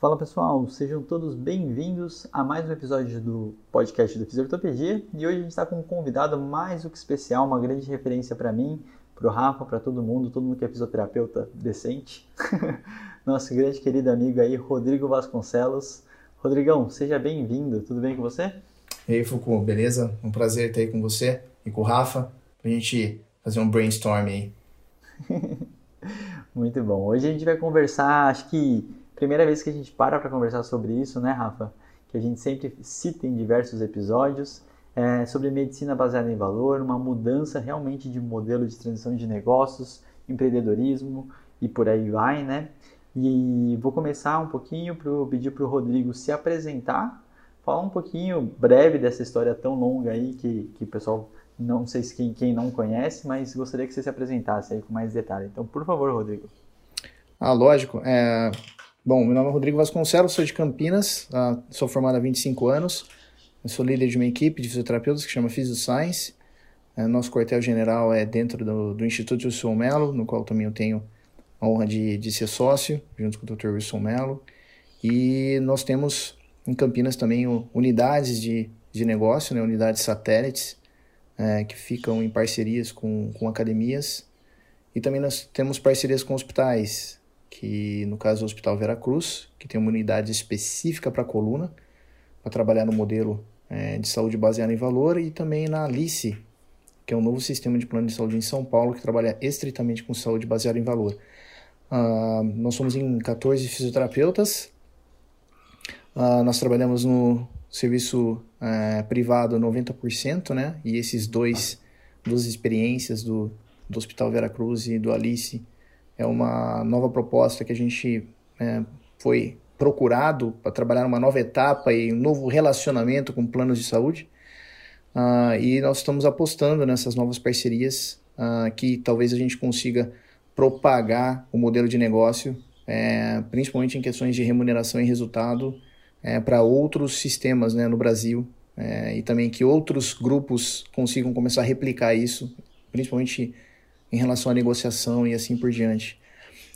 Fala pessoal, sejam todos bem-vindos a mais um episódio do podcast do Fisiortopedia e hoje a gente está com um convidado mais do que especial, uma grande referência para mim, para o Rafa, para todo mundo, todo mundo que é fisioterapeuta decente. Nosso grande querido amigo aí, Rodrigo Vasconcelos. Rodrigão, seja bem-vindo, tudo bem com você? E aí, Foucault, beleza? Um prazer estar aí com você e com o Rafa, para a gente fazer um brainstorm aí. Muito bom. Hoje a gente vai conversar, acho que primeira vez que a gente para para conversar sobre isso, né, Rafa? Que a gente sempre cita em diversos episódios, é, sobre medicina baseada em valor, uma mudança realmente de modelo de transição de negócios, empreendedorismo e por aí vai, né? E vou começar um pouquinho para pedir para o Rodrigo se apresentar, falar um pouquinho breve dessa história tão longa aí que, que o pessoal não sei se quem, quem não conhece, mas gostaria que você se apresentasse aí com mais detalhe. Então, por favor, Rodrigo. Ah, lógico. É, Bom, meu nome é Rodrigo Vasconcelos, sou de Campinas, uh, sou formado há 25 anos, sou líder de uma equipe de fisioterapeutas que chama PhysioScience. Uh, nosso quartel-general é dentro do, do Instituto Wilson Melo, no qual também eu tenho a honra de, de ser sócio, junto com o Dr. Wilson Melo. E nós temos em Campinas também unidades de, de negócio, né, unidades satélites, uh, que ficam em parcerias com, com academias. E também nós temos parcerias com hospitais, que no caso é o Hospital Veracruz, que tem uma unidade específica para coluna, para trabalhar no modelo é, de saúde baseado em valor, e também na Alice, que é um novo sistema de plano de saúde em São Paulo, que trabalha estritamente com saúde baseada em valor. Uh, nós somos em 14 fisioterapeutas, uh, nós trabalhamos no serviço uh, privado 90%, né? E esses dois, duas experiências do, do Hospital Veracruz e do Alice é uma nova proposta que a gente é, foi procurado para trabalhar uma nova etapa e um novo relacionamento com planos de saúde. Uh, e nós estamos apostando nessas novas parcerias uh, que talvez a gente consiga propagar o modelo de negócio, é, principalmente em questões de remuneração e resultado, é, para outros sistemas né, no Brasil é, e também que outros grupos consigam começar a replicar isso, principalmente em relação à negociação e assim por diante.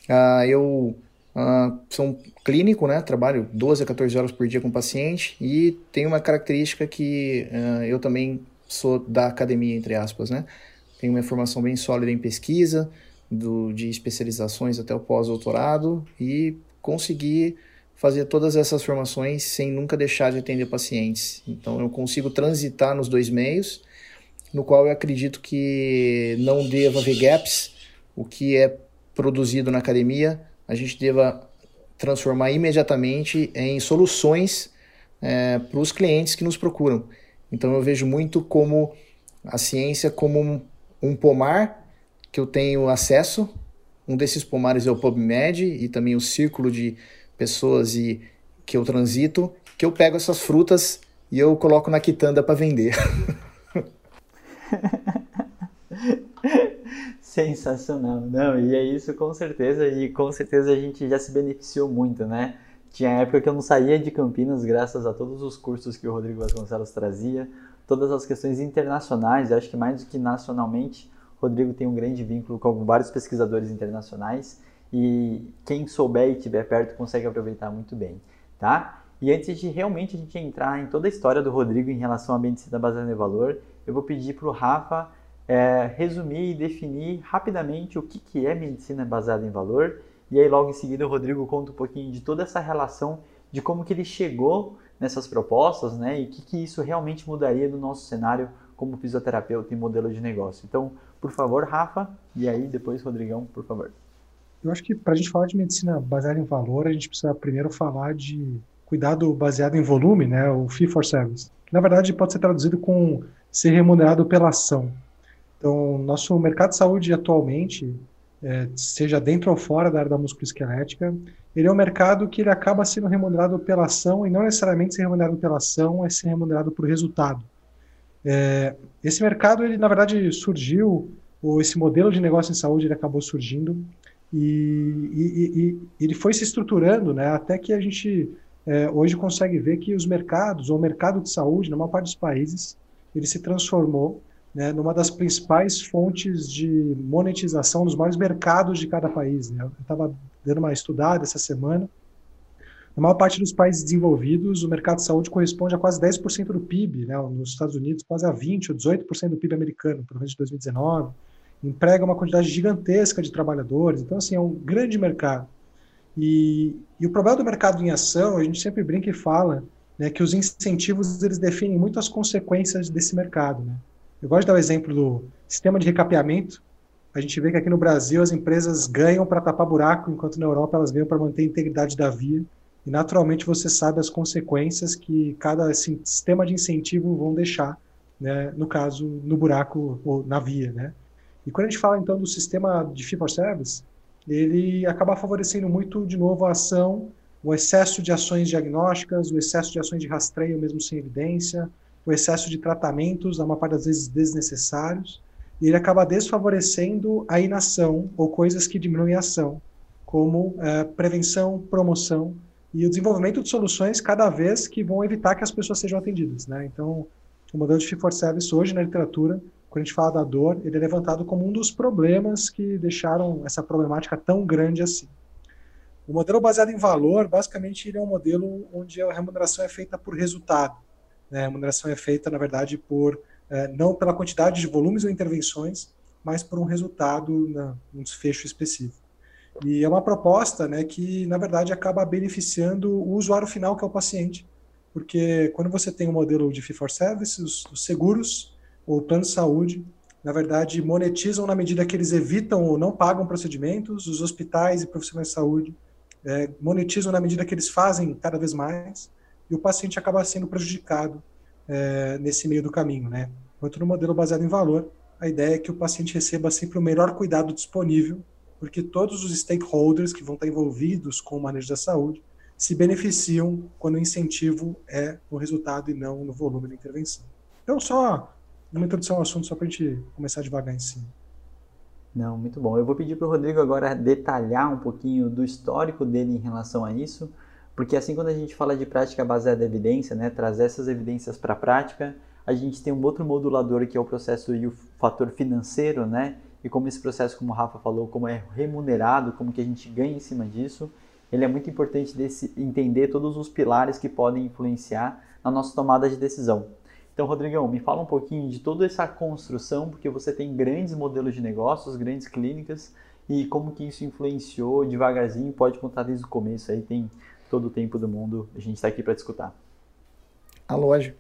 Uh, eu uh, sou um clínico, né? Trabalho 12 a 14 horas por dia com paciente e tenho uma característica que uh, eu também sou da academia, entre aspas, né? Tenho uma formação bem sólida em pesquisa, do, de especializações até o pós-doutorado e consegui fazer todas essas formações sem nunca deixar de atender pacientes. Então eu consigo transitar nos dois meios no qual eu acredito que não deva haver gaps. O que é produzido na academia, a gente deva transformar imediatamente em soluções é, para os clientes que nos procuram. Então eu vejo muito como a ciência como um, um pomar que eu tenho acesso. Um desses pomares é o PubMed e também o círculo de pessoas e que eu transito, que eu pego essas frutas e eu coloco na quitanda para vender. Sensacional, não, e é isso com certeza, e com certeza a gente já se beneficiou muito, né? Tinha época que eu não saía de Campinas graças a todos os cursos que o Rodrigo Vasconcelos trazia, todas as questões internacionais, acho que mais do que nacionalmente, o Rodrigo tem um grande vínculo com vários pesquisadores internacionais e quem souber e estiver perto consegue aproveitar muito bem, tá? E antes de realmente a gente entrar em toda a história do Rodrigo em relação à medicina baseada em valor, eu vou pedir para o Rafa é, resumir e definir rapidamente o que, que é medicina baseada em valor. E aí logo em seguida o Rodrigo conta um pouquinho de toda essa relação, de como que ele chegou nessas propostas, né? E o que, que isso realmente mudaria no nosso cenário como fisioterapeuta e modelo de negócio. Então, por favor, Rafa, e aí depois Rodrigão, por favor. Eu acho que para a gente falar de medicina baseada em valor, a gente precisa primeiro falar de cuidado baseado em volume, né? O fee for service. Na verdade, pode ser traduzido com ser remunerado pela ação. Então, nosso mercado de saúde atualmente, é, seja dentro ou fora da área da musculoesquelética, ele é um mercado que ele acaba sendo remunerado pela ação e não necessariamente ser remunerado pela ação, é ser remunerado por resultado. É, esse mercado, ele na verdade surgiu, ou esse modelo de negócio em saúde, ele acabou surgindo e, e, e ele foi se estruturando, né, até que a gente é, hoje consegue ver que os mercados, ou o mercado de saúde, na maior parte dos países, ele se transformou né, numa das principais fontes de monetização dos maiores mercados de cada país. Né? Eu estava dando uma estudada essa semana. Na maior parte dos países desenvolvidos, o mercado de saúde corresponde a quase 10% do PIB. Né? Nos Estados Unidos, quase a 20% ou 18% do PIB americano, pelo menos de 2019. Emprega uma quantidade gigantesca de trabalhadores. Então, assim, é um grande mercado. E, e o problema do mercado em ação, a gente sempre brinca e fala né, que os incentivos eles definem muito as consequências desse mercado. Né? Eu gosto de dar o exemplo do sistema de recapeamento. A gente vê que aqui no Brasil as empresas ganham para tapar buraco, enquanto na Europa elas ganham para manter a integridade da via. E naturalmente você sabe as consequências que cada sistema de incentivo vão deixar, né, no caso, no buraco ou na via. Né? E quando a gente fala então do sistema de fee for service, ele acaba favorecendo muito, de novo, a ação, o excesso de ações diagnósticas, o excesso de ações de rastreio mesmo sem evidência, o excesso de tratamentos, a maior parte das vezes desnecessários, e ele acaba desfavorecendo a inação ou coisas que diminuem a ação, como é, prevenção, promoção e o desenvolvimento de soluções cada vez que vão evitar que as pessoas sejam atendidas. Né? Então, o modelo de fee service hoje na literatura, quando a gente fala da dor, ele é levantado como um dos problemas que deixaram essa problemática tão grande assim. O modelo baseado em valor, basicamente, ele é um modelo onde a remuneração é feita por resultado. Né? A remuneração é feita, na verdade, por é, não pela quantidade de volumes ou intervenções, mas por um resultado, na, um desfecho específico. E é uma proposta né, que, na verdade, acaba beneficiando o usuário final, que é o paciente. Porque quando você tem um modelo de fee for service, os, os seguros ou plano de saúde, na verdade, monetizam na medida que eles evitam ou não pagam procedimentos, os hospitais e profissionais de saúde é, monetizam na medida que eles fazem cada vez mais, e o paciente acaba sendo prejudicado é, nesse meio do caminho, né? Enquanto no modelo baseado em valor, a ideia é que o paciente receba sempre o melhor cuidado disponível, porque todos os stakeholders que vão estar envolvidos com o manejo da saúde se beneficiam quando o incentivo é no resultado e não no volume da intervenção. Então, só uma introdução ao assunto, só para a gente começar devagar em cima. Não, muito bom. Eu vou pedir para o Rodrigo agora detalhar um pouquinho do histórico dele em relação a isso, porque assim quando a gente fala de prática baseada em evidência, né, trazer essas evidências para a prática, a gente tem um outro modulador que é o processo e o fator financeiro, né? E como esse processo, como o Rafa falou, como é remunerado, como que a gente ganha em cima disso, ele é muito importante desse, entender todos os pilares que podem influenciar na nossa tomada de decisão. Então, Rodrigão, me fala um pouquinho de toda essa construção, porque você tem grandes modelos de negócios, grandes clínicas, e como que isso influenciou devagarzinho, pode contar desde o começo, aí tem todo o tempo do mundo, a gente está aqui para discutir. A loja.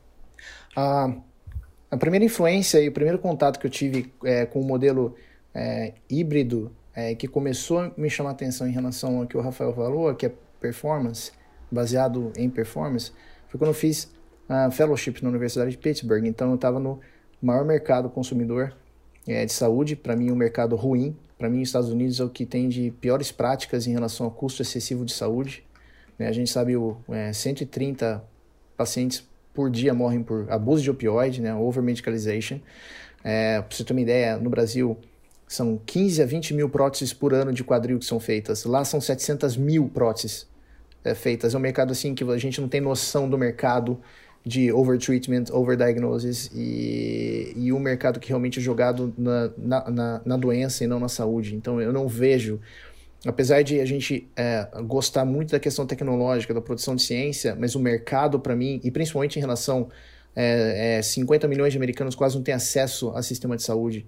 A, a primeira influência e o primeiro contato que eu tive é, com o modelo é, híbrido é, que começou a me chamar a atenção em relação ao que o Rafael falou, que é performance, baseado em performance, foi quando eu fiz a fellowship na Universidade de Pittsburgh. Então eu estava no maior mercado consumidor é, de saúde, para mim um mercado ruim. Para mim, os Estados Unidos é o que tem de piores práticas em relação ao custo excessivo de saúde. Né? A gente sabe o é, 130 pacientes por dia morrem por abuso de opioide, né? over-medicalization. É, para você ter uma ideia, no Brasil são 15 a 20 mil próteses por ano de quadril que são feitas. Lá são 700 mil próteses é, feitas. É um mercado assim que a gente não tem noção do mercado de overtreatment, overdiagnosis e, e um mercado que realmente é jogado na, na, na, na doença e não na saúde. Então eu não vejo apesar de a gente é, gostar muito da questão tecnológica, da produção de ciência, mas o mercado, para mim, e principalmente em relação é, é, 50 milhões de americanos quase não têm acesso a sistema de saúde.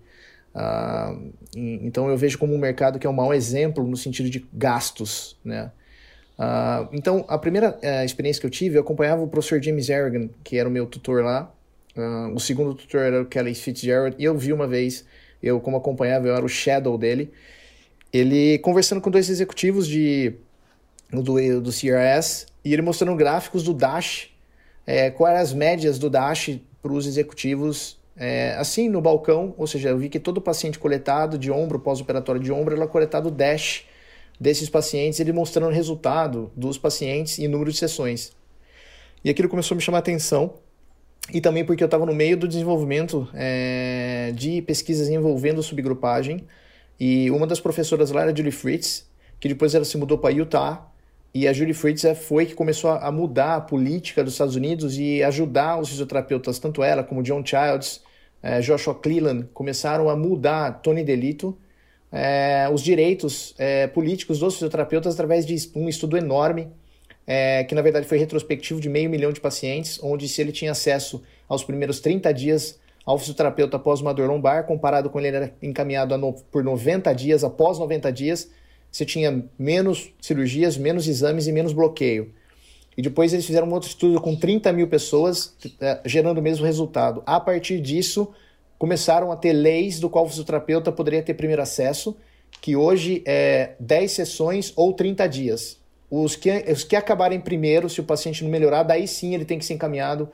Uh, então eu vejo como um mercado que é um mau exemplo no sentido de gastos, né? Uh, então, a primeira uh, experiência que eu tive, eu acompanhava o professor James Arrogant, que era o meu tutor lá. Uh, o segundo tutor era o Kelly Fitzgerald. E eu vi uma vez, eu como acompanhava, eu era o shadow dele ele conversando com dois executivos de, do, do CRS e ele mostrando gráficos do Dash, é, quais eram as médias do Dash para os executivos é, assim no balcão, ou seja, eu vi que todo paciente coletado de ombro, pós-operatório de ombro, era coletado Dash desses pacientes, ele mostrando o resultado dos pacientes e número de sessões. E aquilo começou a me chamar a atenção. e também porque eu estava no meio do desenvolvimento é, de pesquisas envolvendo subgrupagem. E uma das professoras lá era a Julie Fritz, que depois ela se mudou para Utah. E a Julie Fritz é, foi que começou a mudar a política dos Estados Unidos e ajudar os fisioterapeutas, tanto ela como John Childs, é, Joshua Cleland, começaram a mudar, Tony Delito, é, os direitos é, políticos dos fisioterapeutas através de um estudo enorme é, que na verdade foi retrospectivo de meio milhão de pacientes, onde se ele tinha acesso aos primeiros 30 dias ao fisioterapeuta após uma dor lombar, comparado com ele era encaminhado no, por 90 dias, após 90 dias, você tinha menos cirurgias, menos exames e menos bloqueio. E depois eles fizeram um outro estudo com 30 mil pessoas, é, gerando o mesmo resultado. A partir disso, começaram a ter leis do qual o fisioterapeuta poderia ter primeiro acesso, que hoje é 10 sessões ou 30 dias. Os que, os que acabarem primeiro, se o paciente não melhorar, daí sim ele tem que ser encaminhado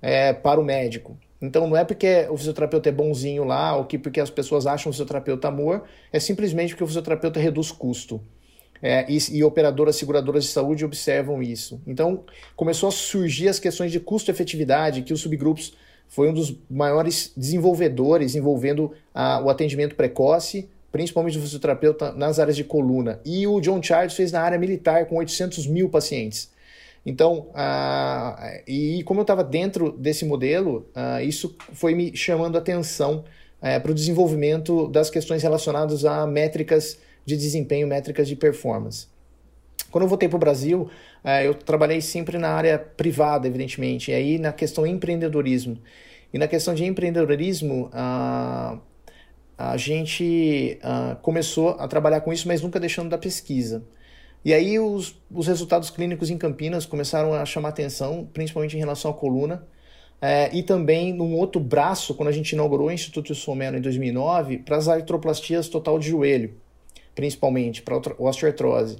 é, para o médico. Então não é porque o fisioterapeuta é bonzinho lá, ou que porque as pessoas acham o fisioterapeuta amor, é simplesmente porque o fisioterapeuta reduz custo. É, e, e operadoras, seguradoras de saúde observam isso. Então começou a surgir as questões de custo-efetividade, que os subgrupos foi um dos maiores desenvolvedores envolvendo a, o atendimento precoce, principalmente do fisioterapeuta nas áreas de coluna. E o John Charles fez na área militar com 800 mil pacientes. Então, uh, e como eu estava dentro desse modelo, uh, isso foi me chamando atenção uh, para o desenvolvimento das questões relacionadas a métricas de desempenho, métricas de performance. Quando eu voltei para o Brasil, uh, eu trabalhei sempre na área privada, evidentemente, e aí na questão empreendedorismo. E na questão de empreendedorismo, a gente uh, começou a trabalhar com isso, mas nunca deixando da pesquisa. E aí os, os resultados clínicos em Campinas começaram a chamar atenção, principalmente em relação à coluna, é, e também num outro braço, quando a gente inaugurou o Instituto Somero em 2009, para as artroplastias total de joelho, principalmente, para osteoartrose.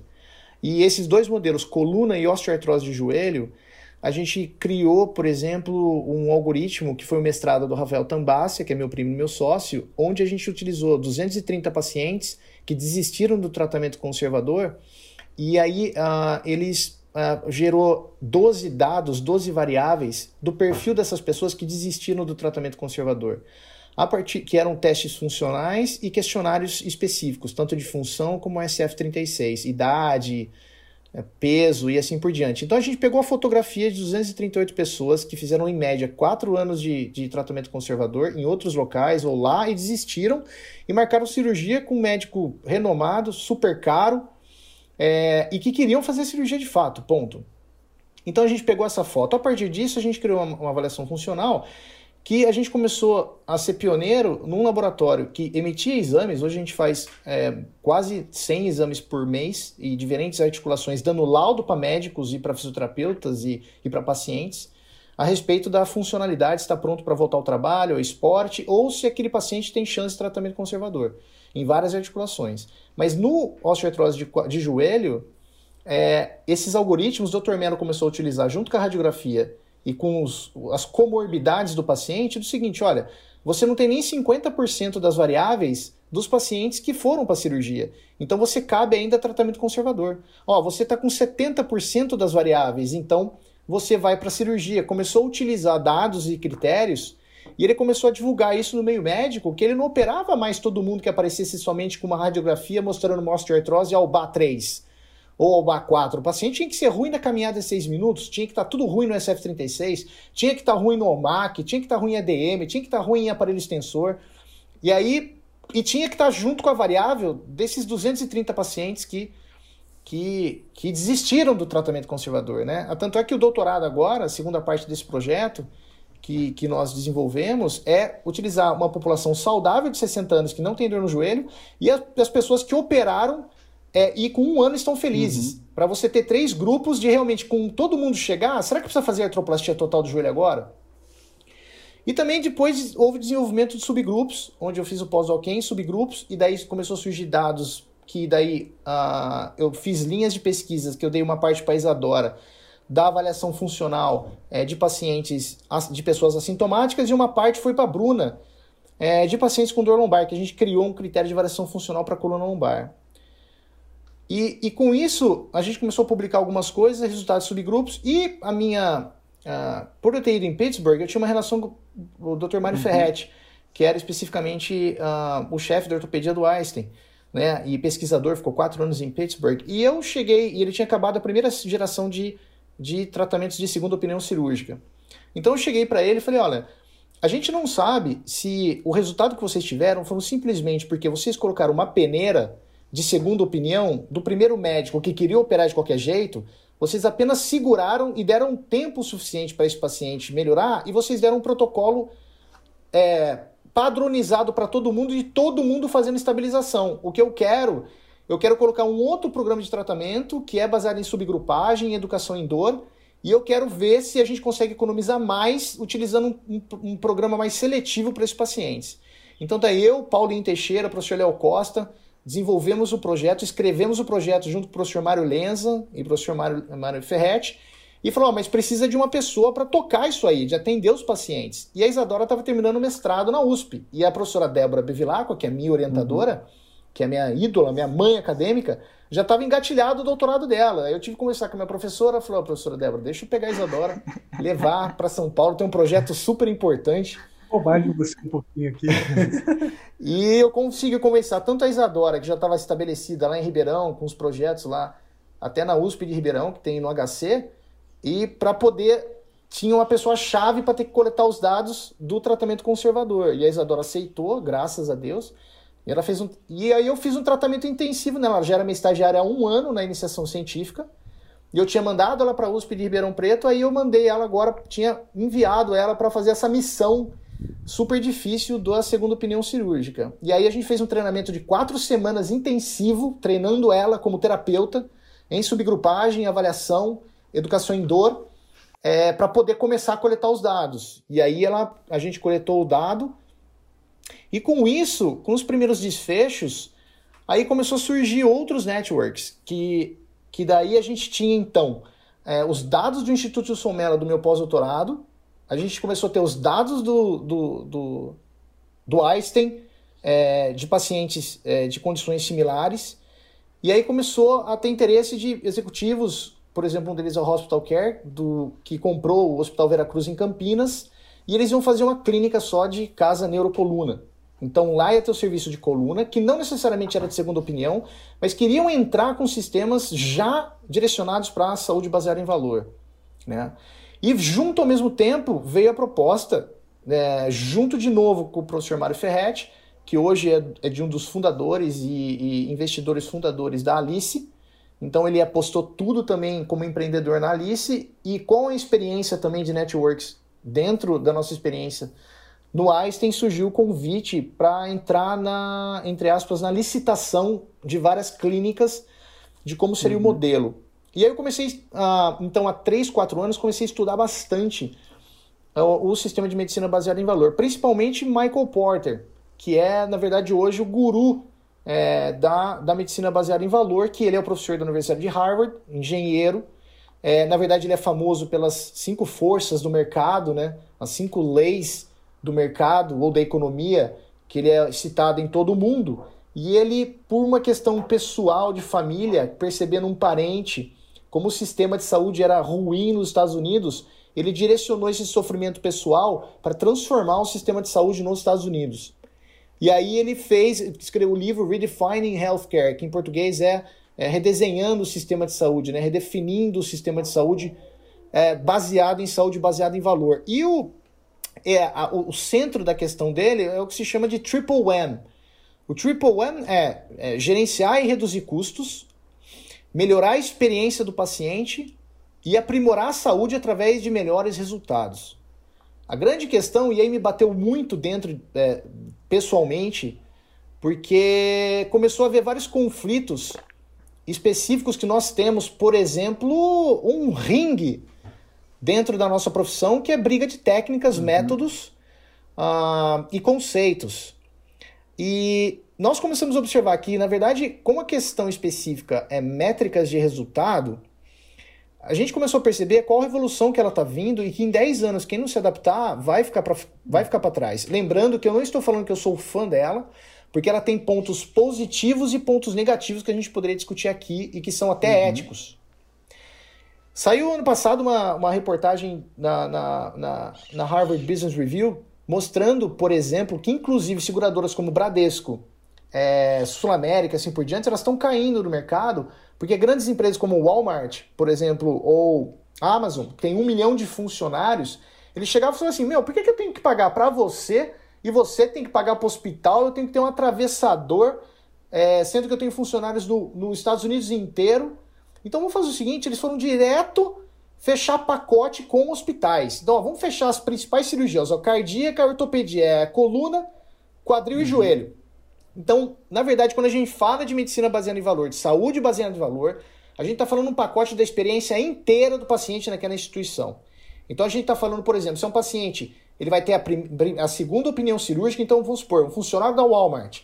E esses dois modelos, coluna e osteoartrose de joelho, a gente criou, por exemplo, um algoritmo que foi o mestrado do Rafael Tambassia, que é meu primo e meu sócio, onde a gente utilizou 230 pacientes que desistiram do tratamento conservador e aí uh, eles uh, gerou 12 dados, 12 variáveis do perfil dessas pessoas que desistiram do tratamento conservador. A partir que eram testes funcionais e questionários específicos, tanto de função como SF36, idade, é, peso e assim por diante. Então a gente pegou a fotografia de 238 pessoas que fizeram em média 4 anos de, de tratamento conservador em outros locais ou lá e desistiram e marcaram cirurgia com um médico renomado, super caro é, e que queriam fazer cirurgia de fato, ponto. Então a gente pegou essa foto. A partir disso a gente criou uma, uma avaliação funcional que a gente começou a ser pioneiro num laboratório que emitia exames. Hoje a gente faz é, quase 100 exames por mês e diferentes articulações, dando laudo para médicos e para fisioterapeutas e, e para pacientes a respeito da funcionalidade, se está pronto para voltar ao trabalho, ao esporte, ou se aquele paciente tem chance de tratamento conservador, em várias articulações. Mas no osteoartrose de, de joelho, é, esses algoritmos o Dr. Melo começou a utilizar junto com a radiografia e com os, as comorbidades do paciente do seguinte: olha, você não tem nem 50% das variáveis dos pacientes que foram para a cirurgia. Então você cabe ainda tratamento conservador. Ó, você está com 70% das variáveis, então você vai para a cirurgia. Começou a utilizar dados e critérios e ele começou a divulgar isso no meio médico, que ele não operava mais todo mundo que aparecesse somente com uma radiografia mostrando osteoartrose ao BA3 ou ao BA4. O paciente tinha que ser ruim na caminhada de 6 minutos, tinha que estar tá tudo ruim no SF36, tinha que estar tá ruim no OMAC, tinha que estar tá ruim em ADM, tinha que estar ruim em aparelho extensor. E aí, e tinha que estar junto com a variável desses 230 pacientes que, que, que desistiram do tratamento conservador. Né? Tanto é que o doutorado agora, a segunda parte desse projeto, que, que nós desenvolvemos é utilizar uma população saudável de 60 anos que não tem dor no joelho e as, as pessoas que operaram é, e com um ano estão felizes. Uhum. Para você ter três grupos de realmente, com todo mundo chegar, será que precisa fazer artroplastia total do joelho agora? E também depois houve desenvolvimento de subgrupos, onde eu fiz o pós-doc em subgrupos, e daí começou a surgir dados que daí uh, eu fiz linhas de pesquisas, que eu dei uma parte para a Isadora, da avaliação funcional é, de pacientes, de pessoas assintomáticas, e uma parte foi para a Bruna, é, de pacientes com dor lombar, que a gente criou um critério de avaliação funcional para a coluna lombar. E, e com isso, a gente começou a publicar algumas coisas, resultados de subgrupos, e a minha, uh, por eu ter ido em Pittsburgh, eu tinha uma relação com o Dr. Mário uhum. Ferretti, que era especificamente uh, o chefe da ortopedia do Einstein. Né, e pesquisador, ficou quatro anos em Pittsburgh. E eu cheguei, e ele tinha acabado a primeira geração de, de tratamentos de segunda opinião cirúrgica. Então eu cheguei para ele e falei: olha, a gente não sabe se o resultado que vocês tiveram foi simplesmente porque vocês colocaram uma peneira de segunda opinião do primeiro médico que queria operar de qualquer jeito, vocês apenas seguraram e deram tempo suficiente para esse paciente melhorar e vocês deram um protocolo é, padronizado para todo mundo e todo mundo fazendo estabilização. O que eu quero, eu quero colocar um outro programa de tratamento que é baseado em subgrupagem, educação em dor, e eu quero ver se a gente consegue economizar mais utilizando um, um, um programa mais seletivo para esses pacientes. Então tá eu, Paulinho Teixeira, professor Léo Costa, desenvolvemos o projeto, escrevemos o projeto junto com o professor Mário Lenza e o professor Mário, Mário Ferretti, e falou: oh, mas precisa de uma pessoa para tocar isso aí, de atender os pacientes. E a Isadora estava terminando o mestrado na USP. E a professora Débora Bevilacqua, que é minha orientadora, uhum. que é minha ídola, minha mãe acadêmica, já estava engatilhado o doutorado dela. Aí eu tive que conversar com a minha professora, falou: oh, professora Débora, deixa eu pegar a Isadora, levar para São Paulo, tem um projeto super importante bobagem você um pouquinho aqui. e eu consigo conversar tanto a Isadora, que já estava estabelecida lá em Ribeirão, com os projetos lá, até na USP de Ribeirão, que tem no HC, e para poder. Tinha uma pessoa chave para ter que coletar os dados do tratamento conservador. E a Isadora aceitou, graças a Deus. E, ela fez um, e aí eu fiz um tratamento intensivo nela. Ela já era minha estagiária há um ano na iniciação científica. E eu tinha mandado ela para a USP de Ribeirão Preto, aí eu mandei ela agora, tinha enviado ela para fazer essa missão super difícil da segunda opinião cirúrgica. E aí a gente fez um treinamento de quatro semanas intensivo, treinando ela como terapeuta, em subgrupagem, avaliação, educação em dor, é, para poder começar a coletar os dados. E aí ela, a gente coletou o dado, e com isso, com os primeiros desfechos, aí começou a surgir outros networks, que, que daí a gente tinha então é, os dados do Instituto Somela do meu pós-doutorado, a gente começou a ter os dados do, do, do, do Einstein é, de pacientes é, de condições similares, e aí começou a ter interesse de executivos, por exemplo, um deles é o Hospital Care, do, que comprou o Hospital Veracruz em Campinas, e eles iam fazer uma clínica só de casa neurocoluna. Então lá ia ter o serviço de coluna, que não necessariamente era de segunda opinião, mas queriam entrar com sistemas já direcionados para a saúde baseada em valor. Né? E junto ao mesmo tempo veio a proposta, é, junto de novo com o professor Mário Ferretti, que hoje é, é de um dos fundadores e, e, investidores fundadores da Alice. Então ele apostou tudo também como empreendedor na Alice e com a experiência também de networks dentro da nossa experiência no Einstein surgiu o convite para entrar na, entre aspas, na licitação de várias clínicas de como seria uhum. o modelo. E aí eu comecei, a, então há 3, 4 anos, comecei a estudar bastante o, o, sistema de medicina baseado em valor, principalmente Michael Porter, que é, na verdade, hoje o guru é, da, da medicina baseada em valor, que ele é o professor da Universidade de Harvard, engenheiro. É, na verdade, ele é famoso pelas cinco forças do mercado, né? as cinco leis do mercado ou da economia, que ele é citado em todo o mundo. E ele, por uma questão pessoal de família, percebendo um parente como o sistema de saúde era ruim nos Estados Unidos, ele direcionou esse sofrimento pessoal para transformar o sistema de saúde nos Estados Unidos. E aí ele fez, escreveu o livro Redefining Healthcare, que em português é, é redesenhando o sistema de saúde, né? redefinindo o sistema de saúde é, baseado em saúde, baseado em valor. E o, é, a, o centro da questão dele é o que se chama de Triple Wham. O Triple Wham é, é gerenciar e reduzir custos, melhorar a experiência do paciente e aprimorar a saúde através de melhores resultados. A grande questão, e aí me bateu muito dentro é, pessoalmente, porque começou a haver vários conflitos específicos que nós temos, por exemplo, um ringue dentro da nossa profissão que é briga de técnicas, uhum. métodos uh, e conceitos. E nós começamos a observar que, na verdade, como a questão específica é métricas de resultado, a gente começou a perceber qual a revolução que ela está vindo e que em 10 anos, quem não se adaptar vai ficar para trás. Lembrando que eu não estou falando que eu sou fã dela, porque ela tem pontos positivos e pontos negativos que a gente poderia discutir aqui e que são até uhum. éticos. Saiu ano passado uma, uma reportagem na, na, na, na Harvard Business Review mostrando, por exemplo, que inclusive seguradoras como Bradesco, é, Sul América, assim por diante, elas estão caindo no mercado, porque grandes empresas como Walmart, por exemplo, ou Amazon, que tem um milhão de funcionários, eles chegavam e falavam assim: Meu, por que, que eu tenho que pagar para você e você tem que pagar para o hospital? Eu tenho que ter um atravessador, é, sendo que eu tenho funcionários no, nos Estados Unidos inteiro então vamos fazer o seguinte: eles foram direto fechar pacote com hospitais. Então, ó, vamos fechar as principais cirurgias: ó, cardíaca, ortopedia, é, coluna, quadril uhum. e joelho. Então, na verdade, quando a gente fala de medicina baseada em valor, de saúde baseada em valor, a gente está falando um pacote da experiência inteira do paciente naquela instituição. Então, a gente está falando, por exemplo, se é um paciente, ele vai ter a, a segunda opinião cirúrgica, então vamos supor, um funcionário da Walmart.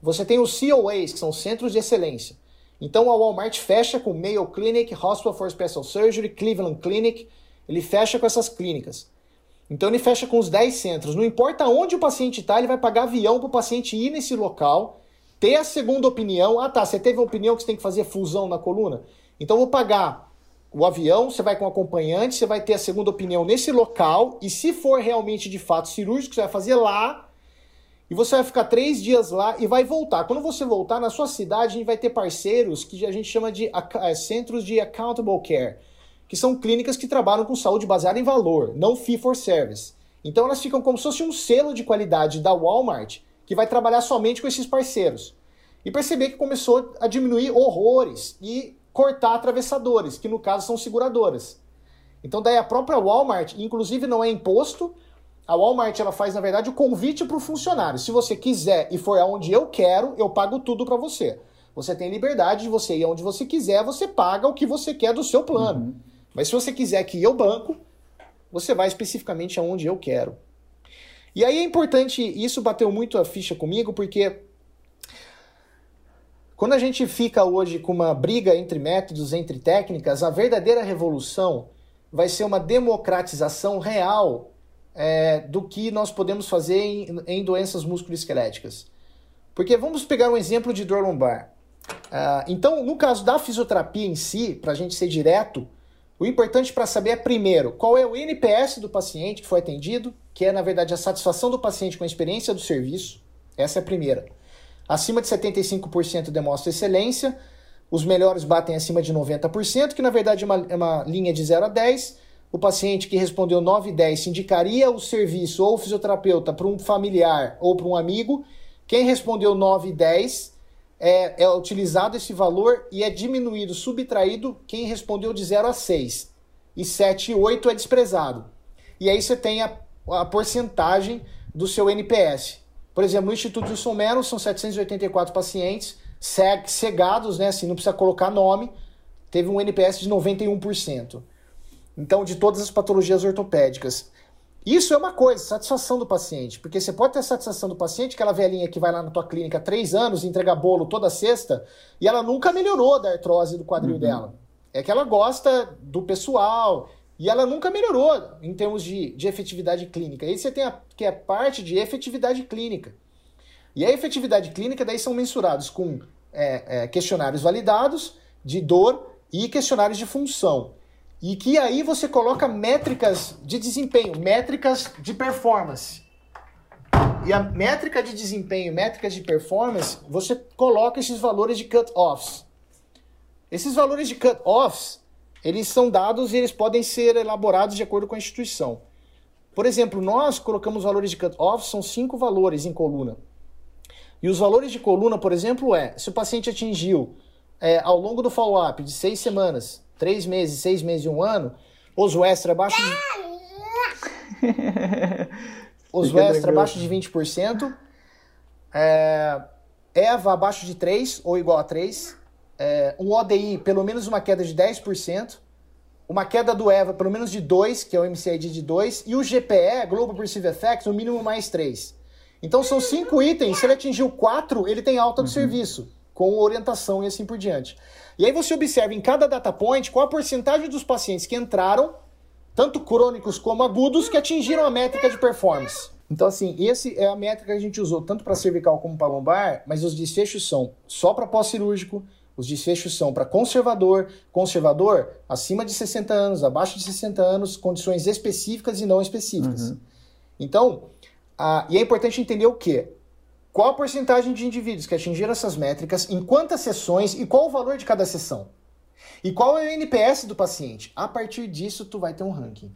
Você tem os COAs, que são Centros de Excelência. Então a Walmart fecha com Mayo Clinic, Hospital for Special Surgery, Cleveland Clinic, ele fecha com essas clínicas. Então ele fecha com os 10 centros. Não importa onde o paciente está, ele vai pagar avião para o paciente ir nesse local, ter a segunda opinião. Ah tá, você teve a opinião que você tem que fazer fusão na coluna? Então eu vou pagar o avião, você vai com acompanhante, você vai ter a segunda opinião nesse local, e se for realmente de fato cirúrgico, você vai fazer lá e você vai ficar três dias lá e vai voltar. Quando você voltar, na sua cidade, a gente vai ter parceiros que a gente chama de é, centros de accountable care, que são clínicas que trabalham com saúde baseada em valor, não fee for service. Então elas ficam como se fosse um selo de qualidade da Walmart, que vai trabalhar somente com esses parceiros. E perceber que começou a diminuir horrores e cortar atravessadores, que no caso são seguradoras. Então daí a própria Walmart, inclusive não é imposto, a Walmart ela faz, na verdade, o convite para o funcionário. Se você quiser e for aonde eu quero, eu pago tudo para você. Você tem liberdade de você ir aonde você quiser, você paga o que você quer do seu plano. Uhum. Mas se você quiser que eu banco, você vai especificamente aonde eu quero. E aí é importante, isso bateu muito a ficha comigo, porque quando a gente fica hoje com uma briga entre métodos, entre técnicas, a verdadeira revolução vai ser uma democratização real é, do que nós podemos fazer em, em doenças musculoesqueléticas. Porque vamos pegar um exemplo de dor lombar. Uh, então, no caso da fisioterapia em si, para a gente ser direto, o importante para saber é, primeiro, qual é o NPS do paciente que foi atendido, que é, na verdade, a satisfação do paciente com a experiência do serviço. Essa é a primeira. Acima de 75% demonstra excelência, os melhores batem acima de 90%, que na verdade é uma, é uma linha de 0 a 10, o paciente que respondeu 9 e 10 indicaria o serviço ou o fisioterapeuta para um familiar ou para um amigo. Quem respondeu 9 e 10 é, é utilizado esse valor e é diminuído, subtraído quem respondeu de 0 a 6. E 7 e 8 é desprezado. E aí você tem a, a porcentagem do seu NPS. Por exemplo, no Instituto Wilson Mello são 784 pacientes cegados, né, assim, não precisa colocar nome, teve um NPS de 91%. Então, de todas as patologias ortopédicas. Isso é uma coisa, satisfação do paciente. Porque você pode ter a satisfação do paciente, aquela velhinha que vai lá na tua clínica há três anos e entrega bolo toda sexta, e ela nunca melhorou da artrose do quadril uhum. dela. É que ela gosta do pessoal, e ela nunca melhorou em termos de, de efetividade clínica. Aí você tem a, que é parte de efetividade clínica. E a efetividade clínica daí são mensurados com é, é, questionários validados de dor e questionários de função. E que aí você coloca métricas de desempenho, métricas de performance. E a métrica de desempenho, métricas de performance, você coloca esses valores de cut-offs. Esses valores de cut-offs, eles são dados e eles podem ser elaborados de acordo com a instituição. Por exemplo, nós colocamos valores de cut-offs, são cinco valores em coluna. E os valores de coluna, por exemplo, é se o paciente atingiu é, ao longo do follow-up de seis semanas três meses, seis meses e um ano, Oswestro abaixo de. Oswestro abaixo de 20%. É, EVA abaixo de 3 ou igual a 3. É, um ODI, pelo menos uma queda de 10%. Uma queda do EVA, pelo menos de 2, que é o MCID de 2. E o GPE, Global Perceived Effects, no mínimo mais 3. Então são cinco itens. Se ele atingiu 4, ele tem alta do uhum. serviço, com orientação e assim por diante. E aí você observa em cada data point qual a porcentagem dos pacientes que entraram, tanto crônicos como agudos, que atingiram a métrica de performance. Então, assim, esse é a métrica que a gente usou tanto para cervical como para lombar, mas os desfechos são só para pós-cirúrgico, Os desfechos são para conservador, conservador acima de 60 anos, abaixo de 60 anos, condições específicas e não específicas. Uhum. Então, a, e é importante entender o quê? Qual a porcentagem de indivíduos que atingiram essas métricas, em quantas sessões e qual o valor de cada sessão? E qual é o NPS do paciente? A partir disso, tu vai ter um ranking.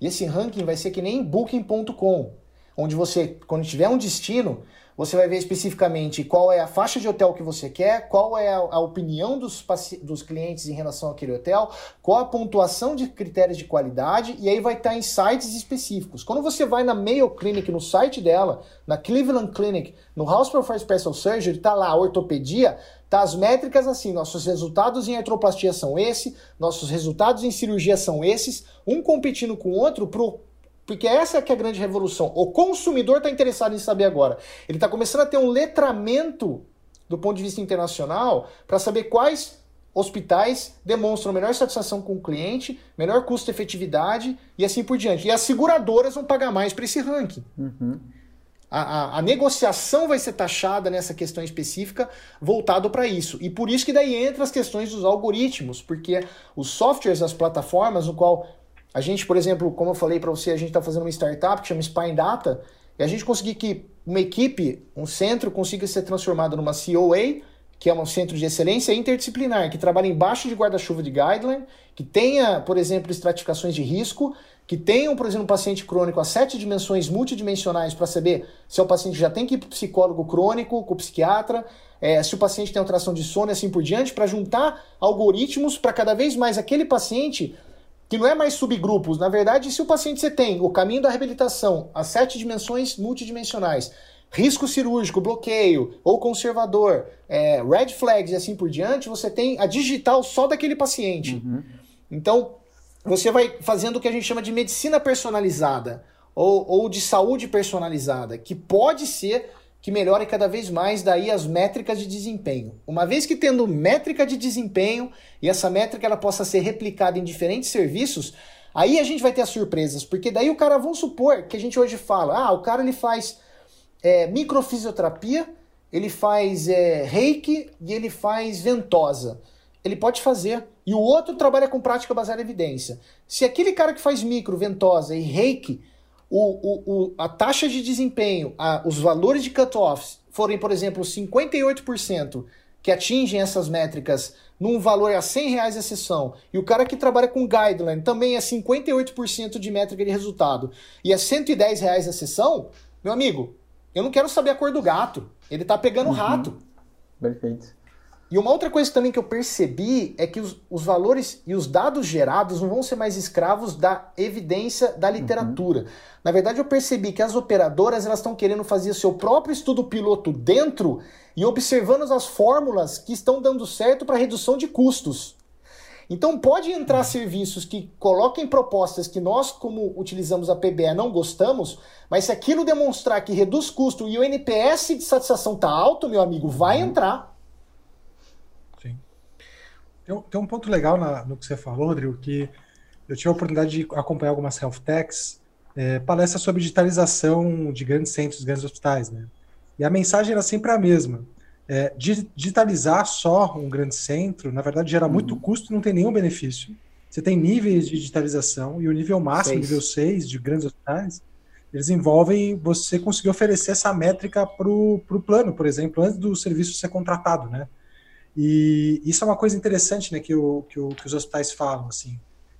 E esse ranking vai ser que nem booking.com, onde você, quando tiver um destino, você vai ver especificamente qual é a faixa de hotel que você quer, qual é a, a opinião dos, dos clientes em relação àquele hotel, qual a pontuação de critérios de qualidade, e aí vai estar em sites específicos. Quando você vai na Mayo Clinic, no site dela, na Cleveland Clinic, no Hospital for Special Surgery, tá lá ortopedia, tá as métricas assim, nossos resultados em artroplastia são esse, nossos resultados em cirurgia são esses, um competindo com o outro pro porque essa é que é a grande revolução. O consumidor está interessado em saber agora. Ele está começando a ter um letramento do ponto de vista internacional para saber quais hospitais demonstram melhor satisfação com o cliente, melhor custo-efetividade e assim por diante. E as seguradoras vão pagar mais para esse ranking. Uhum. A, a, a, negociação vai ser taxada nessa questão específica voltado para isso. E por isso que daí entra as questões dos algoritmos, porque os softwares, as plataformas, no qual a gente, por exemplo, como eu falei para você, a gente está fazendo uma startup que chama Spine Data, e a gente conseguir que uma equipe, um centro, consiga ser transformado numa COA, que é um centro de excelência interdisciplinar, que trabalha embaixo de guarda-chuva de guideline, que tenha, por exemplo, estratificações de risco, que tenham, por exemplo, um paciente crônico a sete dimensões multidimensionais para saber se o paciente já tem que ir para psicólogo crônico, com psiquiatra, é, se o paciente tem alteração de sono e assim por diante, para juntar algoritmos para cada vez mais aquele paciente que não é mais subgrupos. Na verdade, se o paciente você tem o caminho da reabilitação, as sete dimensões multidimensionais, risco cirúrgico, bloqueio ou conservador, é, red flags e assim por diante, você tem a digital só daquele paciente. Uhum. Então, você vai fazendo o que a gente chama de medicina personalizada ou, ou de saúde personalizada, que pode ser que melhore cada vez mais daí as métricas de desempenho. Uma vez que tendo métrica de desempenho e essa métrica ela possa ser replicada em diferentes serviços, aí a gente vai ter as surpresas, porque daí o cara, vamos supor que a gente hoje fala, ah, o cara ele faz é, microfisioterapia, ele faz é, reiki e ele faz ventosa. Ele pode fazer. E o outro trabalha com prática baseada em evidência. Se aquele cara que faz micro, ventosa e reiki o, o, a taxa de desempenho, a, os valores de cut-offs forem, por exemplo, 58% que atingem essas métricas num valor a 100 reais a sessão, e o cara que trabalha com guideline também é 58% de métrica de resultado, e é 110 reais a sessão, meu amigo, eu não quero saber a cor do gato. Ele tá pegando uhum. rato. Perfeito. E uma outra coisa também que eu percebi é que os, os, valores e os dados gerados não vão ser mais escravos da evidência da literatura. Uhum. Na verdade, eu percebi que as operadoras elas estão querendo fazer o seu próprio estudo piloto dentro e observando as fórmulas que estão dando certo para redução de custos. Então pode entrar uhum. serviços que coloquem propostas que nós, como utilizamos a PBE, não gostamos, mas se aquilo demonstrar que reduz custo e o NPS de satisfação está alto, meu amigo, vai uhum. entrar. Tem, tem um ponto legal na, no que você falou, Rodrigo, que eu tive a oportunidade de acompanhar algumas health techs, é, palestras sobre digitalização de grandes centros, grandes hospitais, né? E a mensagem era sempre a mesma. É, digitalizar só um grande centro, na verdade, gera muito uhum. custo e não tem nenhum benefício. Você tem níveis de digitalização e o nível máximo, seis. nível 6 de grandes hospitais, eles envolvem você conseguir oferecer essa métrica para o plano, por exemplo, antes do serviço ser contratado, né? E isso é uma coisa interessante né, que, o, que, o, que os hospitais falam. Assim.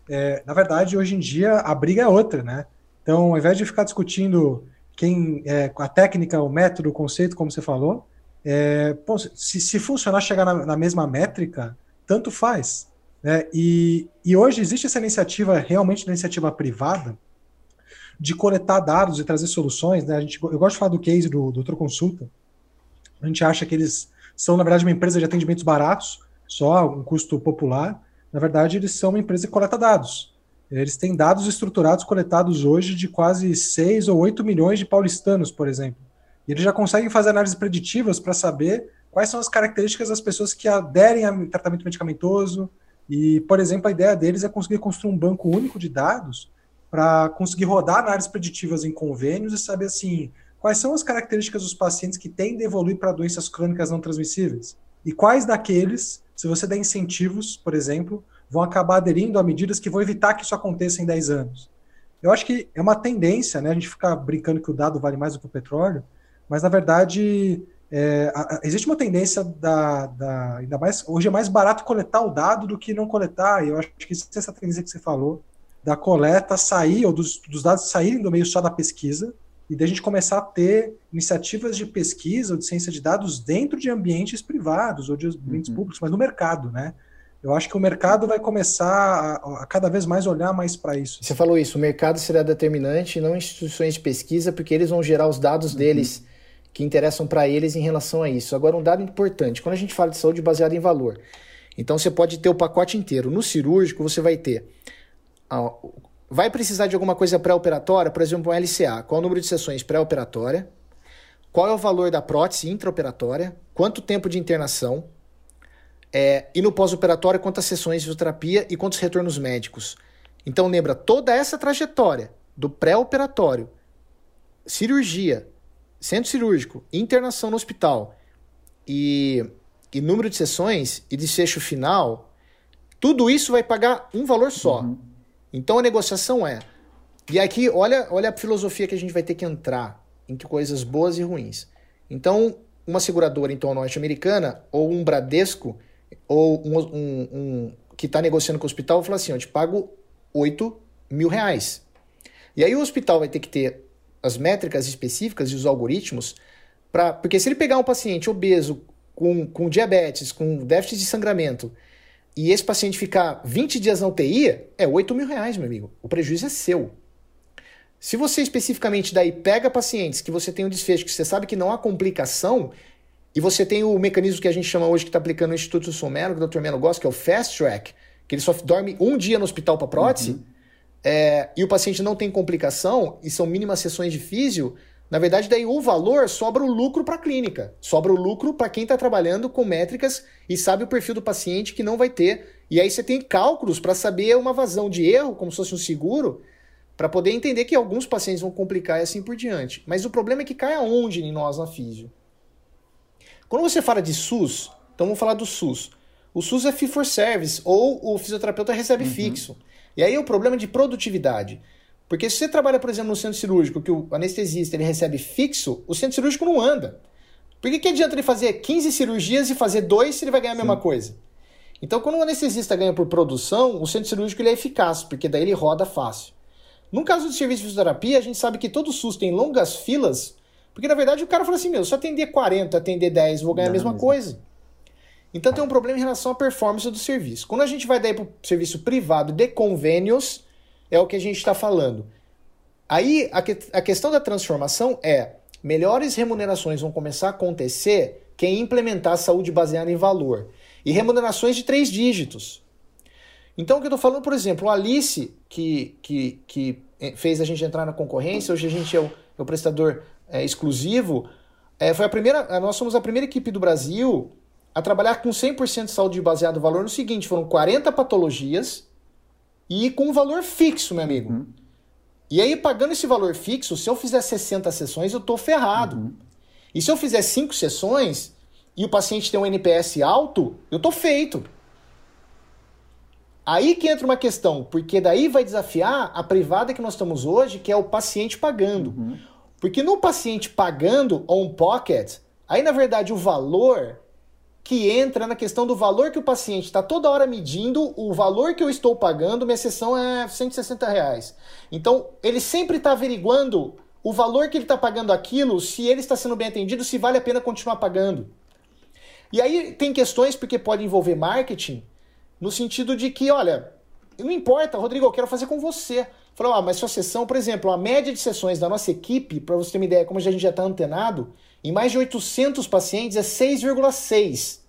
É, na verdade, hoje em dia, a briga é outra. Né? Então, ao invés de ficar discutindo quem é, a técnica, o método, o conceito, como você falou, é, se, se funcionar, chegar na, na, mesma métrica, tanto faz. Né? E, e hoje existe essa iniciativa, realmente, iniciativa privada, de coletar dados e trazer soluções. Né? A gente, eu gosto de falar do case do Doutor Consulta. A gente acha que eles são, na verdade, uma empresa de atendimentos baratos, só um custo popular. Na verdade, eles são uma empresa que coleta dados. Eles têm dados estruturados coletados hoje de quase 6 ou 8 milhões de paulistanos, por exemplo. E eles já conseguem fazer análises preditivas para saber quais são as características das pessoas que aderem a tratamento medicamentoso. E, por exemplo, a ideia deles é conseguir construir um banco único de dados para conseguir rodar análises preditivas em convênios e saber assim, Quais são as características dos pacientes que tendem a evoluir para doenças crônicas não transmissíveis? E quais daqueles, se você der incentivos, por exemplo, vão acabar aderindo a medidas que vão evitar que isso aconteça em 10 anos? Eu acho que é uma tendência, né? A gente fica brincando que o dado vale mais do que o petróleo, mas na verdade é, a, existe uma tendência da, da, ainda mais hoje é mais barato coletar o dado do que não coletar. E eu acho que essa tendência que você falou da coleta sair ou dos, dos dados saírem do meio só da pesquisa e da gente começar a ter iniciativas de pesquisa ou de ciência de dados dentro de ambientes privados ou de ambientes uhum. públicos, mas no mercado, né? Eu acho que o mercado vai começar a, a cada vez mais olhar mais para isso. Você falou isso, o mercado será determinante, não instituições de pesquisa, porque eles vão gerar os dados uhum. deles que interessam para eles em relação a isso. Agora, um dado importante: quando a gente fala de saúde baseada em valor, então você pode ter o pacote inteiro. No cirúrgico, você vai ter. Vai precisar de alguma coisa pré-operatória, por exemplo, um LCA. Qual é o número de sessões pré-operatória? Qual é o valor da prótese intraoperatória? Quanto tempo de internação? É, e no pós-operatório, quantas sessões de fisioterapia e quantos retornos médicos. Então lembra toda essa trajetória do pré-operatório, cirurgia, centro cirúrgico, internação no hospital e, e número de sessões e desfecho final, tudo isso vai pagar um valor só. Uhum. Então a negociação é. E aqui, olha, olha a filosofia que a gente vai ter que entrar em coisas boas e ruins. Então, uma seguradora então norte-americana ou um Bradesco ou um, um, um que está negociando com o hospital vai falar assim: eu te pago 8 mil reais. E aí o hospital vai ter que ter as métricas específicas e os algoritmos, pra, porque se ele pegar um paciente obeso com, com diabetes, com déficit de sangramento, e esse paciente ficar 20 dias na UTI, é 8 mil reais, meu amigo. O prejuízo é seu. Se você especificamente daí pega pacientes que você tem um desfecho, que você sabe que não há complicação, e você tem o mecanismo que a gente chama hoje que está aplicando no Instituto Somelo, que o Dr. Melo gosta, que é o Fast Track, que ele só dorme um dia no hospital para prótese, uhum. é, e o paciente não tem complicação, e são mínimas sessões de físio, na verdade, daí o valor sobra o lucro para a clínica, sobra o lucro para quem está trabalhando com métricas e sabe o perfil do paciente que não vai ter. E aí você tem cálculos para saber uma vazão de erro, como se fosse um seguro, para poder entender que alguns pacientes vão complicar e assim por diante. Mas o problema é que cai aonde em nós na físio? Quando você fala de SUS, então vamos falar do SUS. O SUS é fee for service, ou o fisioterapeuta recebe uhum. fixo. E aí é o problema de produtividade. Porque se você trabalha, por exemplo, no centro cirúrgico, que o anestesista ele recebe fixo, o centro cirúrgico não anda. Por que, que adianta ele fazer 15 cirurgias e fazer dois se ele vai ganhar a mesma coisa? Então, quando o anestesista ganha por produção, o centro cirúrgico ele é eficaz, porque daí ele roda fácil. No caso do serviço de fisioterapia, a gente sabe que todo SUS tem longas filas porque na verdade o cara fala assim: meu, se eu atender 40, atender 10, vou ganhar Não, a mesma coisa. Então tem um problema em relação à performance do serviço. Quando a gente vai daí para o serviço privado de convênios, é o que a gente está falando. Aí a, que, a questão da transformação é: melhores remunerações vão começar a acontecer quem implementar a saúde baseada em valor. E remunerações de três dígitos. Então, o que eu estou falando, por exemplo, o Alice, que, que, que fez a gente entrar na concorrência, hoje a gente é o, é o prestador é, exclusivo, é, foi a primeira, nós somos a primeira equipe do Brasil a trabalhar com 100% de saúde baseado no valor no seguinte, foram 40 patologias e com um valor fixo, meu amigo. Uhum. E aí, pagando esse valor fixo, se eu fizer 60 sessões, eu tô ferrado. Uhum. E se eu fizer 5 sessões e o paciente tem um NPS alto, eu tô feito. Aí que entra uma questão, porque daí vai desafiar a privada que nós estamos hoje, que é o paciente pagando. Uhum. Porque no paciente pagando on pocket, aí na verdade o valor que entra na questão do valor que o paciente está toda hora medindo, o valor que eu estou pagando, minha sessão é 160 reais. Então, ele sempre está averiguando o valor que ele está pagando aquilo, se ele está sendo bem atendido, se vale a pena continuar pagando. E aí tem questões porque pode envolver marketing, no sentido de que, olha, não importa, Rodrigo, eu quero fazer com você. Falou, ah, mas sua sessão, por exemplo, a média de sessões da nossa equipe, para você ter uma ideia como a gente já está antenado, em mais de 800 pacientes é 6,6.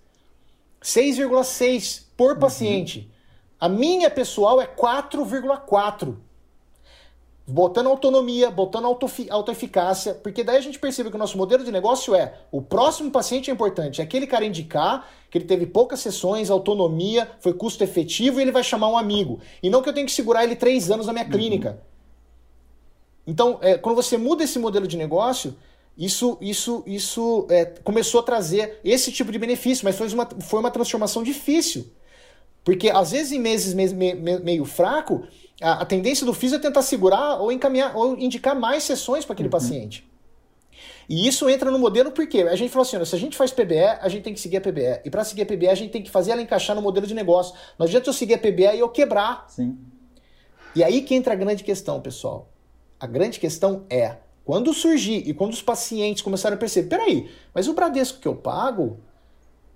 6,6 por uhum. paciente. A minha pessoal é 4,4 botando autonomia, botando autoeficácia, porque daí a gente percebe que o nosso modelo de negócio é o próximo paciente é importante, é aquele cara indicar que ele teve poucas sessões, autonomia, foi custo efetivo e ele vai chamar um amigo. E não que eu tenho que segurar ele três anos na minha uhum. clínica. Então, é, quando você muda esse modelo de negócio, isso, isso, isso é, começou a trazer esse tipo de benefício, mas foi uma, foi uma transformação difícil. Porque às vezes em meses me, me, meio fraco, a, a, tendência do físico é tentar segurar ou encaminhar ou indicar mais sessões para aquele uhum. paciente. E isso entra no modelo porque a gente falou assim: se a gente faz PBE, a gente tem que seguir a PBE. E para seguir a PBE, a gente tem que fazer ela encaixar no modelo de negócio. Não adianta eu seguir a PBE e eu quebrar. Sim. E aí que entra a grande questão, pessoal. A grande questão é quando surgir e quando os pacientes começaram a perceber, peraí, mas o Bradesco que eu pago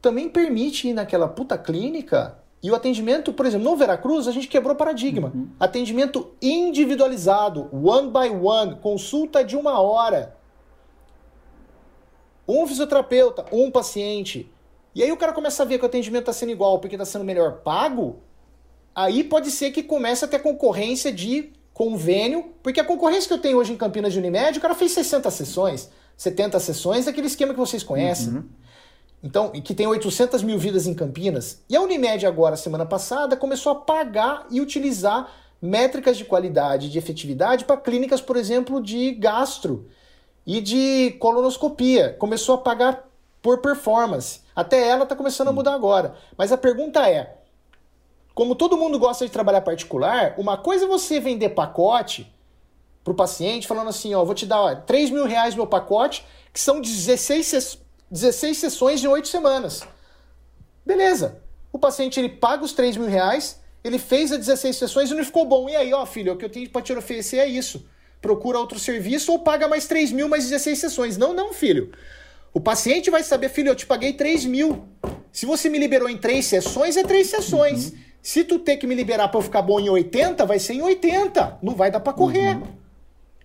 também permite ir naquela puta clínica e o atendimento, por exemplo, no Veracruz, a gente quebrou paradigma. Uhum. Atendimento individualizado, one by one, consulta de uma hora. Um fisioterapeuta, um paciente. E aí o cara começa a ver que o atendimento está sendo igual porque está sendo melhor pago. Aí pode ser que comece a ter concorrência de convênio, porque a concorrência que eu tenho hoje em Campinas de Unimed, o cara fez 60 sessões, 70 sessões, aquele esquema que vocês conhecem. Uhum. Então, que tem 800 mil vidas em Campinas. E a Unimed agora, semana passada, começou a pagar e utilizar métricas de qualidade e de efetividade para clínicas, por exemplo, de gastro e de colonoscopia. Começou a pagar por performance. Até ela está começando a mudar agora. Mas a pergunta é, como todo mundo gosta de trabalhar particular, uma coisa é você vender pacote para o paciente, falando assim, ó, vou te dar ó, 3 mil reais meu pacote, que são 16, 16 sessões em 8 semanas. Beleza. O paciente ele paga os 3 mil reais, ele fez as 16 sessões e não ficou bom. E aí, ó, filho, o que eu tenho para te oferecer é isso. Procura outro serviço ou paga mais 3 mil mais 16 sessões. Não, não, filho. O paciente vai saber, filho, eu te paguei 3 mil. Se você me liberou em três sessões, é três sessões. Uhum. Se tu ter que me liberar para eu ficar bom em 80, vai ser em 80. Não vai dar para correr. Uhum.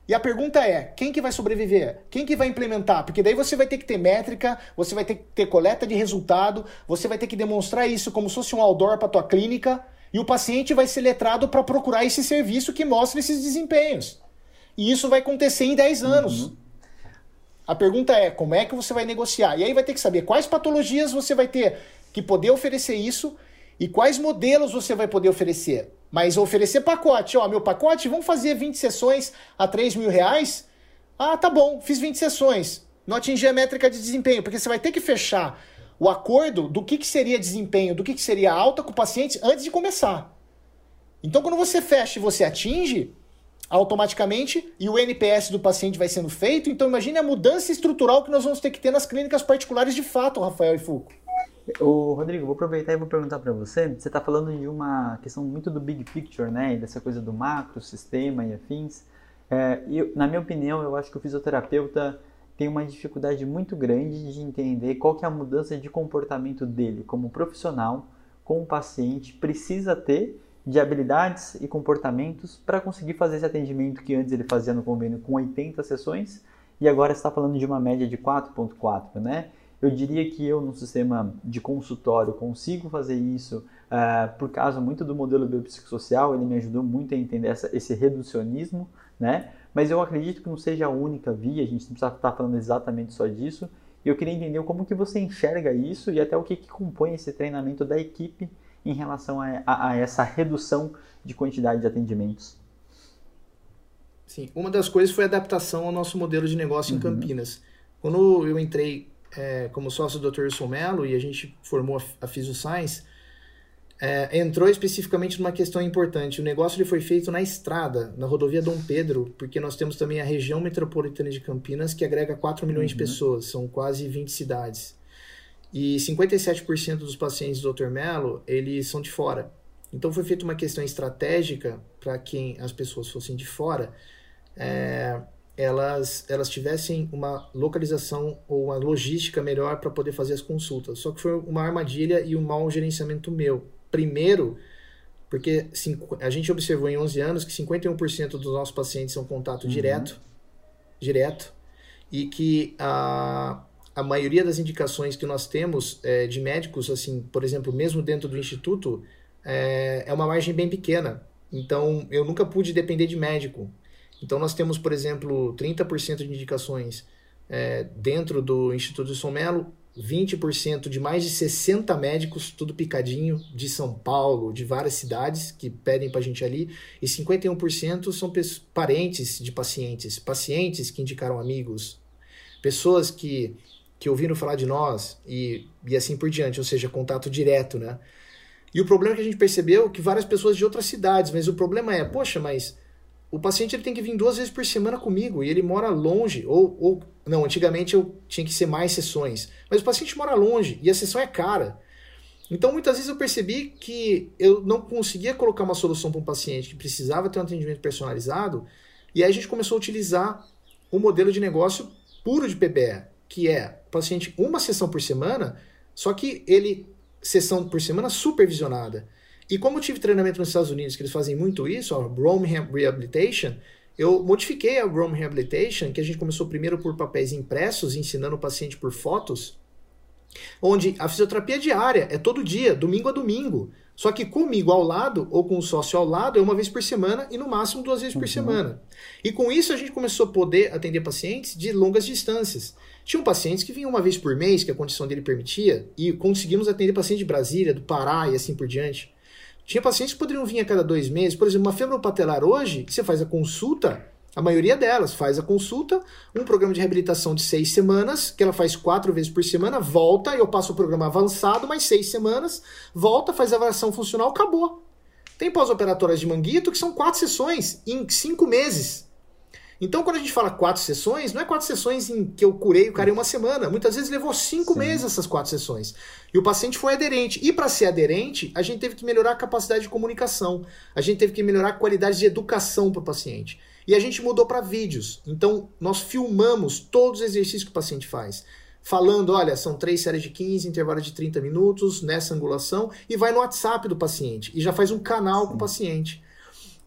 E a pergunta é, quem que vai sobreviver? Quem que vai implementar? Porque daí você vai ter que ter métrica, você vai ter que ter coleta de resultado, você vai ter que demonstrar isso como se fosse um outdoor para tua clínica, e o paciente vai ser letrado para procurar esse serviço que mostra esses desempenhos. E isso vai acontecer em 10 anos. Uhum. A pergunta é, como é que você vai negociar? E aí vai ter que saber quais patologias você vai ter que poder oferecer isso e quais modelos você vai poder oferecer. Mas oferecer pacote, ó, meu pacote, vamos fazer 20 sessões a 3 mil reais? Ah, tá bom, fiz 20 sessões. Não atingi a métrica de desempenho, porque você vai ter que fechar o acordo do que, que seria desempenho, do que, que seria alta com o paciente antes de começar. Então, quando você fecha e você atinge, automaticamente, e o NPS do paciente vai sendo feito, então imagine a mudança estrutural que nós vamos ter que ter nas clínicas particulares de fato, Rafael e Fulco. O Rodrigo, vou aproveitar e vou perguntar para você. Você está falando de uma questão muito do big picture, né? dessa coisa do macro, sistema e afins. É, na minha opinião, eu acho que o fisioterapeuta tem uma dificuldade muito grande de entender qual que é a mudança de comportamento dele como profissional com o paciente precisa ter de habilidades e comportamentos para conseguir fazer esse atendimento que antes ele fazia no convênio com 80 sessões e agora está falando de uma média de 4.4, né? Eu diria que eu, no sistema de consultório, consigo fazer isso uh, por causa muito do modelo biopsicossocial, ele me ajudou muito a entender essa, esse reducionismo, né? Mas eu acredito que não seja a única via, a gente não precisa estar falando exatamente só disso. E eu queria entender como que você enxerga isso e até o que, que compõe esse treinamento da equipe em relação a, a, a essa redução de quantidade de atendimentos. Sim, uma das coisas foi a adaptação ao nosso modelo de negócio uhum. em Campinas. Quando eu entrei é, como sócio do Dr. Wilson Mello e a gente formou a, a Science, é, entrou especificamente numa questão importante. O negócio ele foi feito na estrada, na rodovia Dom Pedro, porque nós temos também a região metropolitana de Campinas, que agrega 4 milhões uhum. de pessoas, são quase 20 cidades. E 57% dos pacientes do Dr. Mello, eles são de fora. Então foi feita uma questão estratégica para quem as pessoas fossem de fora, é, elas, elas tivessem uma localização ou uma logística melhor para poder fazer as consultas. Só que foi uma armadilha e um mau gerenciamento meu. Primeiro, porque a gente observou em 11 anos que 51% dos nossos pacientes são contato uhum. direto, direto, e que a, a maioria das indicações que nós temos é, de médicos, assim, por exemplo, mesmo dentro do instituto, é, é uma margem bem pequena. Então, eu nunca pude depender de médico. Então, nós temos, por exemplo, 30% de indicações é, dentro do Instituto de São Melo, 20% de mais de 60 médicos, tudo picadinho, de São Paulo, de várias cidades que pedem para a gente ali, e 51% são parentes de pacientes, pacientes que indicaram amigos. pessoas que, que ouviram falar de nós e, e assim por diante, ou seja, contato direto, né? E o problema é que a gente percebeu que várias pessoas de outras cidades, mas o problema é, poxa, mas o paciente ele tem que vir duas vezes por semana comigo e ele mora longe, ou, ou não, antigamente eu tinha que ser mais sessões, mas o paciente mora longe e a sessão é cara. Então muitas vezes eu percebi que eu não conseguia colocar uma solução para um paciente que precisava ter um atendimento personalizado, e aí a gente começou a utilizar o um modelo de negócio puro de PBE, que é o paciente uma sessão por semana, só que ele sessão por semana supervisionada. E como eu tive treinamento nos Estados Unidos, que eles fazem muito isso, a Rome Rehabilitation, eu modifiquei a Rome Rehabilitation, que a gente começou primeiro por papéis impressos, ensinando o paciente por fotos, onde a fisioterapia é diária, é todo dia, domingo a domingo. Só que comigo ao lado, ou com o sócio ao lado, é uma vez por semana e no máximo duas vezes uhum. por semana. E com isso a gente começou a poder atender pacientes de longas distâncias. Tinham pacientes que vinham uma vez por mês, que a condição dele permitia, e conseguimos atender pacientes de Brasília, do Pará e assim por diante. Tinha pacientes que poderiam vir a cada dois meses. Por exemplo, uma femoropatelar hoje, que você faz a consulta, a maioria delas faz a consulta, um programa de reabilitação de seis semanas, que ela faz quatro vezes por semana, volta, eu passo o programa avançado, mais seis semanas, volta, faz a avaliação funcional, acabou. Tem pós-operatórias de manguito que são quatro sessões em cinco meses. Então, quando a gente fala quatro sessões, não é quatro sessões em que eu curei o cara em uma semana. Muitas vezes levou cinco Sim. meses essas quatro sessões. E o paciente foi aderente. E para ser aderente, a gente teve que melhorar a capacidade de comunicação. A gente teve que melhorar a qualidade de educação para o paciente. E a gente mudou para vídeos. Então, nós filmamos todos os exercícios que o paciente faz. Falando, olha, são três séries de 15, intervalo de 30 minutos, nessa angulação, e vai no WhatsApp do paciente. E já faz um canal Sim. com o paciente.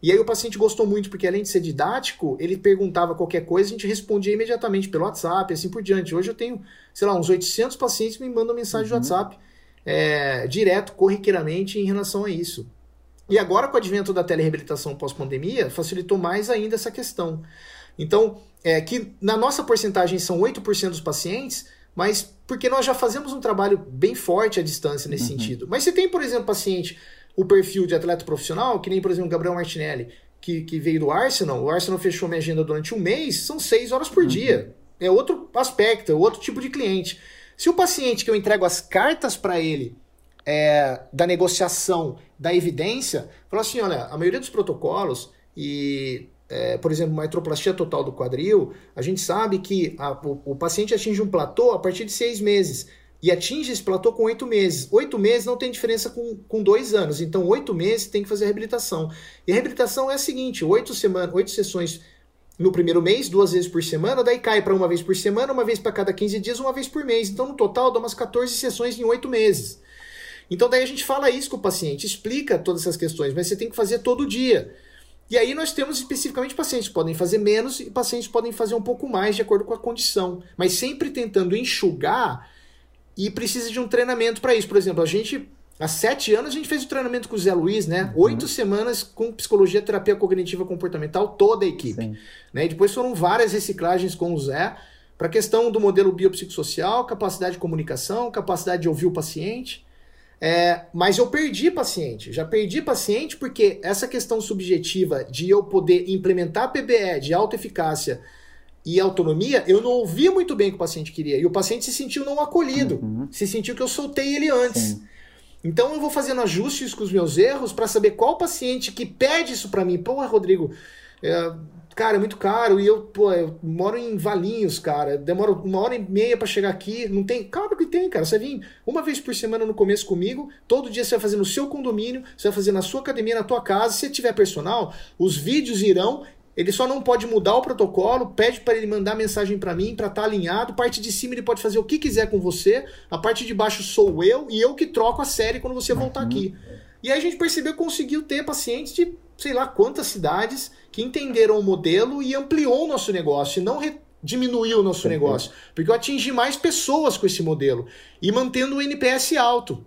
E aí o paciente gostou muito, porque além de ser didático, ele perguntava qualquer coisa, a gente respondia imediatamente pelo WhatsApp, assim por diante. Hoje eu tenho, sei lá, uns 800 pacientes que me mandam mensagem uhum. de WhatsApp é, direto, corriqueiramente, em relação a isso. E agora, com o advento da telereabilitação pós-pandemia, facilitou mais ainda essa questão. Então, é que na nossa porcentagem são 8% dos pacientes, mas porque nós já fazemos um trabalho bem forte à distância nesse uhum. sentido. Mas se tem, por exemplo, paciente o perfil de atleta profissional, que nem, por exemplo, o Gabriel Martinelli, que, que veio do Arsenal, o Arsenal fechou minha agenda durante um mês, são seis horas por uhum. dia. É outro aspecto, é outro tipo de cliente. Se o paciente que eu entrego as cartas para ele é, da negociação, da evidência, fala assim: olha, a maioria dos protocolos e é, por exemplo, uma artroplastia total do quadril, a gente sabe que a, o, o, paciente atinge um platô a partir de seis meses e atinge esse platô com oito meses. Oito meses não tem diferença com, com dois anos. Então, oito meses tem que fazer a reabilitação. E a reabilitação é a seguinte: oito, semanas, oito sessões no primeiro mês, duas vezes por semana, daí cai para uma vez por semana, uma vez para cada 15 dias, uma vez por mês. Então, no total, dá umas 14 sessões em oito meses. Então, daí a gente fala isso com o paciente, explica todas essas questões, mas você tem que fazer todo dia. E aí nós temos especificamente pacientes que podem fazer menos e pacientes podem fazer um pouco mais de acordo com a condição, mas sempre tentando enxugar e precisa de um treinamento para isso. Por exemplo, a gente, há sete anos, a gente fez o treinamento com o Zé Luiz, né? Uhum. Oito semanas com psicologia, terapia cognitiva comportamental, toda a equipe. Né? E depois foram várias reciclagens com o Zé para a questão do modelo biopsicossocial, capacidade de comunicação, capacidade de ouvir o paciente. É, mas eu perdi paciente, já perdi paciente porque essa questão subjetiva de eu poder implementar PBE de alta eficácia e autonomia, eu não ouvia muito bem o que o paciente queria. E o paciente se sentiu não acolhido, uhum. se sentiu que eu soltei ele antes. Sim. Então eu vou fazendo ajustes com os meus erros para saber qual paciente que pede isso para mim. Pô, Rodrigo, é, cara, é muito caro e eu, pô, eu moro em Valinhos, cara, demora uma hora e meia para chegar aqui, não tem, claro que tem, cara, você vem uma vez por semana no começo comigo, todo dia você vai fazer no seu condomínio, você vai fazer na sua academia, na tua casa, se tiver personal, os vídeos irão ele só não pode mudar o protocolo, pede para ele mandar mensagem para mim para estar tá alinhado. Parte de cima ele pode fazer o que quiser com você. A parte de baixo sou eu e eu que troco a série quando você voltar uhum. aqui. E aí a gente percebeu que conseguiu ter pacientes de sei lá quantas cidades que entenderam o modelo e ampliou o nosso negócio e não diminuiu o nosso negócio. Porque eu atingi mais pessoas com esse modelo e mantendo o NPS alto.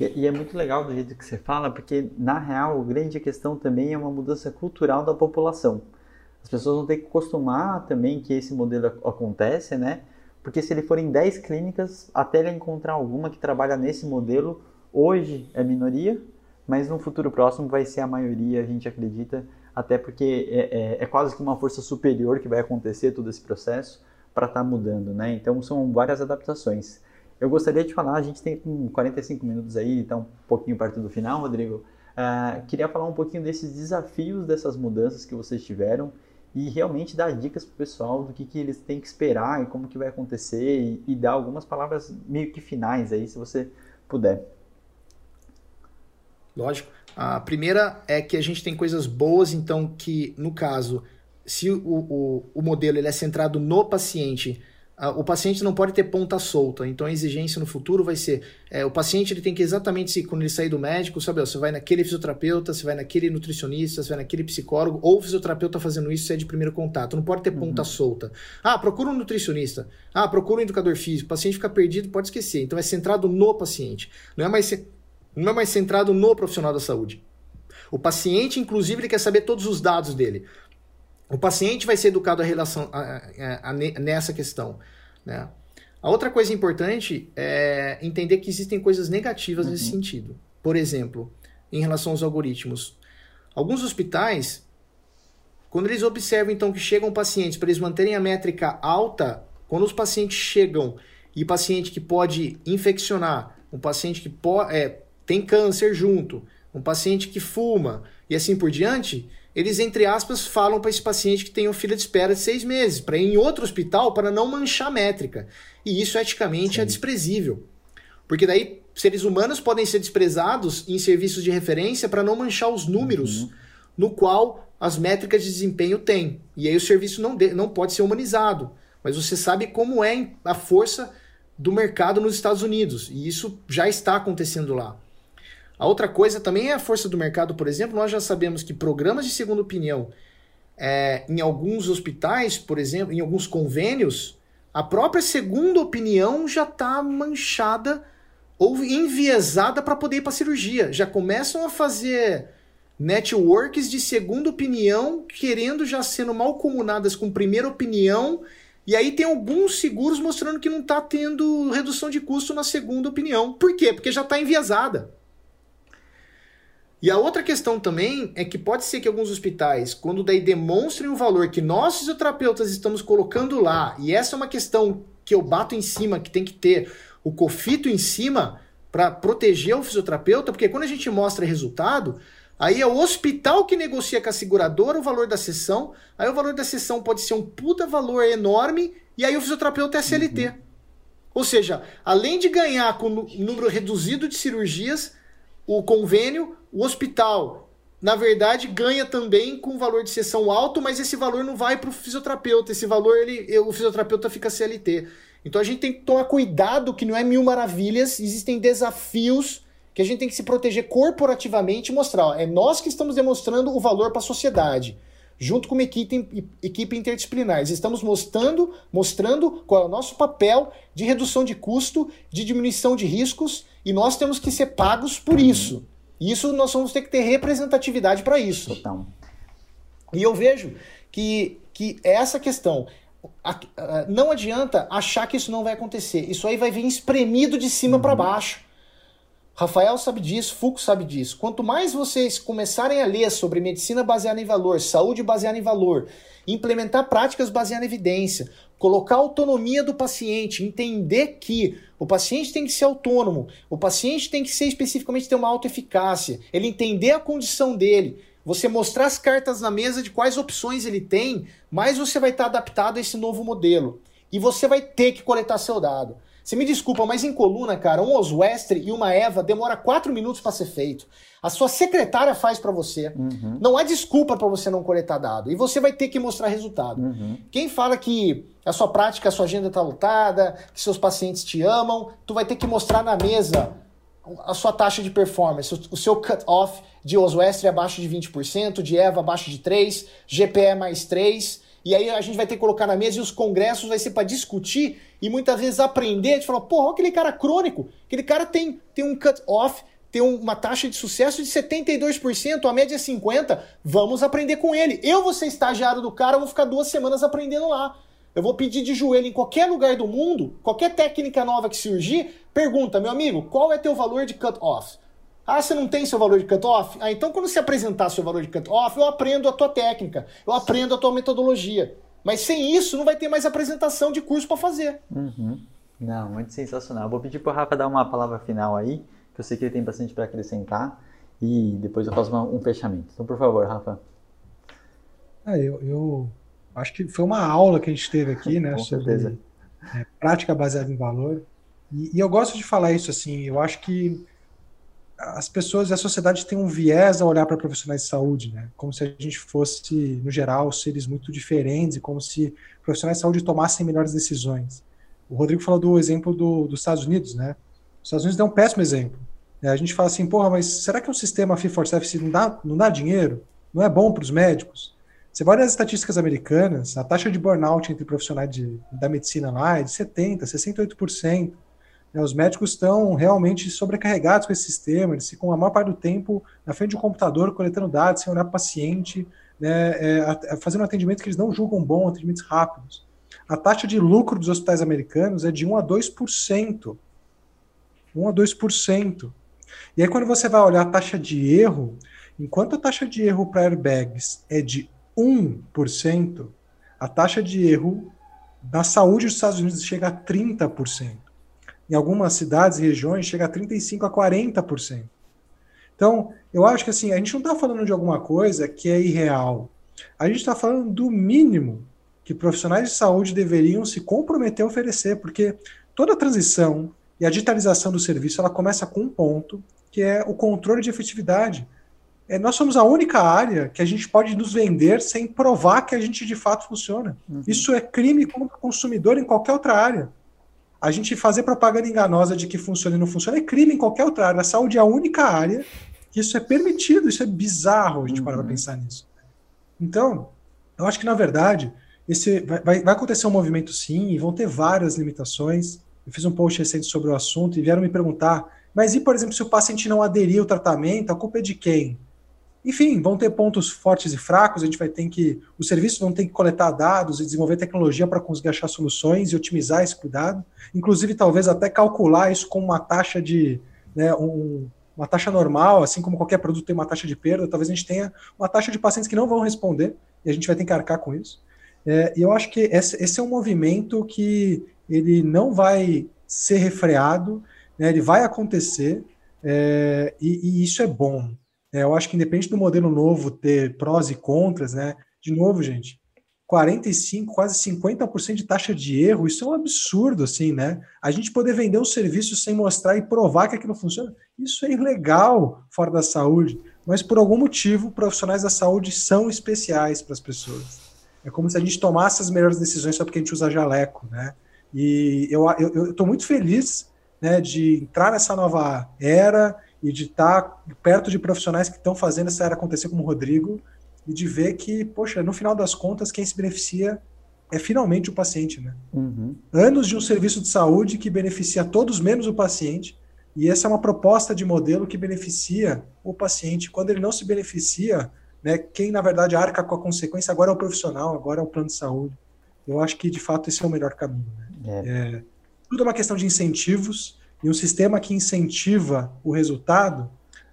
E, é muito legal do jeito que você fala, porque na real, a grande questão também é uma mudança cultural da população. As pessoas vão ter que acostumar também que esse modelo acontece, né? Porque se ele for em 10 clínicas, até ele encontrar alguma que trabalha nesse modelo, hoje é minoria, mas no futuro próximo vai ser a maioria, a gente acredita, até porque é, é, é quase que uma força superior que vai acontecer todo esse processo. para estar tá mudando, né? Então são várias adaptações. Eu gostaria de falar, a gente tem 45 minutos aí, então um pouquinho perto do final, Rodrigo. Uh, queria falar um pouquinho desses desafios, dessas mudanças que vocês tiveram e realmente dar dicas para o pessoal do que, que eles têm que esperar e como que vai acontecer e, e dar algumas palavras meio que finais aí, se você puder. Lógico. A primeira é que a gente tem coisas boas, então que, no caso, se o, o, o modelo ele é centrado no paciente, o paciente não pode ter ponta solta. Então a exigência no futuro vai ser: é, o paciente ele tem que exatamente, quando ele sair do médico, saber, você vai naquele fisioterapeuta, você vai naquele nutricionista, você vai naquele psicólogo, ou o fisioterapeuta fazendo isso, você é de primeiro contato. Não pode ter uhum. ponta solta. Ah, procura um nutricionista. Ah, procura um educador físico. O paciente fica perdido, pode esquecer. Então é centrado no paciente. Não é mais, não é mais centrado no profissional da saúde. O paciente, inclusive, ele quer saber todos os dados dele. O paciente vai ser educado a relação, a, a, nessa questão. Né? A outra coisa importante é entender que existem coisas negativas uhum. nesse sentido. Por exemplo, em relação aos algoritmos. Alguns hospitais, quando eles observam então que chegam pacientes para eles manterem a métrica alta, quando os pacientes chegam e paciente que pode infeccionar, um paciente que pode, é, tem câncer junto, um paciente que fuma e assim por diante, eles, entre aspas, falam para esse paciente que tem uma fila de espera de seis meses, para ir em outro hospital para não manchar a métrica. E isso, eticamente, é Sim. é desprezível. Porque daí, seres humanos podem ser desprezados em serviços de referência para não manchar os números uhum. no qual as métricas de desempenho têm. E aí o serviço não, de, não pode ser humanizado. Mas você sabe como é a força do mercado nos Estados Unidos. E isso já está acontecendo lá. A outra coisa também é a força do mercado, por exemplo, nós já sabemos que programas de segunda opinião é, em alguns hospitais, por exemplo, em alguns convênios, a própria segunda opinião já está manchada ou enviesada para poder ir para cirurgia. Já começam a fazer networks de segunda opinião, querendo já sendo mal comunadas com primeira opinião. E aí tem alguns seguros mostrando que não está tendo redução de custo na segunda opinião. Por quê? Porque já está enviesada. E a outra questão também é que pode ser que alguns hospitais, quando daí demonstrem o valor que nós fisioterapeutas estamos colocando lá, e essa é uma questão que eu bato em cima, que tem que ter o cofito em cima para proteger o fisioterapeuta, porque quando a gente mostra resultado, aí é o hospital que negocia com a seguradora o valor da sessão, aí o valor da sessão pode ser um puta valor enorme, e aí o fisioterapeuta é CLT. Uhum. Ou seja, além de ganhar com um número reduzido de cirurgias, o convênio, o hospital, na verdade, ganha também com valor de sessão alto, mas esse valor não vai para o fisioterapeuta. Esse valor, ele, o fisioterapeuta fica CLT. Então a gente tem que tomar cuidado que não é mil maravilhas, existem desafios que a gente tem que se proteger corporativamente e mostrar. Ó, é nós que estamos demonstrando o valor para a sociedade junto com uma equipe, equipe interdisciplinar. Estamos mostrando, mostrando qual é o nosso papel de redução de custo, de diminuição de riscos, e nós temos que ser pagos por isso. Isso nós vamos ter que ter representatividade para isso. Total. E eu vejo que, que essa questão. Não adianta achar que isso não vai acontecer. Isso aí vai vir espremido de cima uhum. para baixo. Rafael sabe disso, Foucault sabe disso. Quanto mais vocês começarem a ler sobre medicina baseada em valor, saúde baseada em valor, implementar práticas baseadas em evidência, colocar autonomia do paciente, entender que o paciente tem que ser autônomo, o paciente tem que ser especificamente ter uma autoeficácia, ele entender a condição dele, você mostrar as cartas na mesa de quais opções ele tem, mais você vai estar adaptado a esse novo modelo. E você vai ter que coletar seu dado. Você me desculpa, mas em coluna, cara, um Oswestre e uma Eva demora quatro minutos para ser feito. A sua secretária faz para você. Uhum. Não há desculpa para você não coletar dado. E você vai ter que mostrar resultado. Uhum. Quem fala que a sua prática, a sua agenda está lotada, que seus pacientes te amam, tu vai ter que mostrar na mesa a sua taxa de performance, o seu cut-off de Oswestre abaixo de 20%, de Eva abaixo de 3%, GPE mais 3%, e aí a gente vai ter que colocar na mesa e os congressos vai ser para discutir e muitas vezes aprender, de falar, porra, aquele cara crônico, aquele cara tem, tem um cut-off, tem uma taxa de sucesso de 72%, a média é 50%, vamos aprender com ele. Eu vou ser estagiário do cara, vou ficar duas semanas aprendendo lá. Eu vou pedir de joelho em qualquer lugar do mundo, qualquer técnica nova que surgir, pergunta, meu amigo, qual é teu valor de cut-off? Ah, você não tem seu valor de cut-off? Ah, então quando você apresentar seu valor de cut-off, eu aprendo a tua técnica, eu aprendo a tua metodologia. Mas sem isso, não vai ter mais apresentação de curso para fazer. Uhum. Não, muito sensacional. Vou pedir para o Rafa dar uma palavra final aí, que eu sei que ele tem bastante para acrescentar, e depois eu faço uma, um fechamento. Então, por favor, Rafa. Ah, eu, eu acho que foi uma aula que a gente teve aqui, né, Com sobre certeza. é, prática baseada em valor. E, e eu gosto de falar isso assim. Eu acho que as pessoas e a sociedade têm um viés a olhar para profissionais de saúde, né? Como se a gente fosse, no geral, seres muito diferentes e como se profissionais de saúde tomassem melhores decisões. O Rodrigo falou do exemplo do, dos Estados Unidos, né? Os Estados Unidos é um péssimo exemplo. É, a gente fala assim, porra, mas será que um sistema fee for service não dá, não dá dinheiro? Não é bom para os médicos? Você vai olhar as estatísticas americanas, a taxa de burnout entre profissionais de, da medicina lá é de 70%, 68%. Né, os médicos estão realmente sobrecarregados com esse sistema, eles ficam a maior parte do tempo na frente de um computador, coletando dados, sem olhar para o paciente, né, é, fazendo um atendimento que eles não julgam bom, atendimentos rápidos. A taxa de lucro dos hospitais americanos é de 1 a 2%. 1 a 2%. E aí, quando você vai olhar a taxa de erro, enquanto a taxa de erro para airbags é de 1%, a taxa de erro na saúde dos Estados Unidos chega a 30%. Em algumas cidades e regiões chega a 35% a 40%. Então, eu acho que assim, a gente não está falando de alguma coisa que é irreal. A gente está falando do mínimo que profissionais de saúde deveriam se comprometer a oferecer, porque toda a transição e a digitalização do serviço ela começa com um ponto, que é o controle de efetividade. É, nós somos a única área que a gente pode nos vender sem provar que a gente de fato funciona. Uhum. Isso é crime contra o consumidor em qualquer outra área. A gente fazer propaganda enganosa de que funciona e não funciona é crime em qualquer outra área. A saúde é a única área que isso é permitido. Isso é bizarro a gente uhum. parar para pensar nisso. Então, eu acho que na verdade esse vai, vai, vai acontecer um movimento sim e vão ter várias limitações. Eu fiz um post recente sobre o assunto e vieram me perguntar, mas e por exemplo se o paciente não aderir ao tratamento, a culpa é de quem? Enfim, vão ter pontos fortes e fracos, a gente vai ter que. Os serviços vão ter que coletar dados e desenvolver tecnologia para conseguir achar soluções e otimizar esse cuidado. Inclusive, talvez até calcular isso com uma taxa de. Né, um, uma taxa normal, assim como qualquer produto tem uma taxa de perda, talvez a gente tenha uma taxa de pacientes que não vão responder e a gente vai ter que arcar com isso. É, e eu acho que esse, esse, é um movimento que ele não vai ser refreado, né, ele vai acontecer é, e, e, isso é bom. É, eu acho que independente do modelo novo ter prós e contras, né? De novo, gente, 45, quase 50% de taxa de erro, isso é um absurdo, assim, né? A gente poder vender um serviço sem mostrar e provar que aquilo funciona, isso é ilegal fora da saúde. Mas por algum motivo, profissionais da saúde são especiais para as pessoas. É como se a gente tomasse as melhores decisões só porque a gente usa jaleco, né? E eu estou muito feliz né, de entrar nessa nova era e de estar perto de profissionais que estão fazendo essa era acontecer como o Rodrigo e de ver que, poxa, no final das contas, quem se beneficia é finalmente o paciente, né? Uhum. Anos de um serviço de saúde que beneficia todos menos o paciente e essa é uma proposta de modelo que beneficia o paciente. Quando ele não se beneficia, né, quem na verdade arca com a consequência agora é o profissional, agora é o plano de saúde. Eu acho que de fato esse é o melhor caminho. Né? É. É, tudo é uma questão de incentivos e um sistema que incentiva o resultado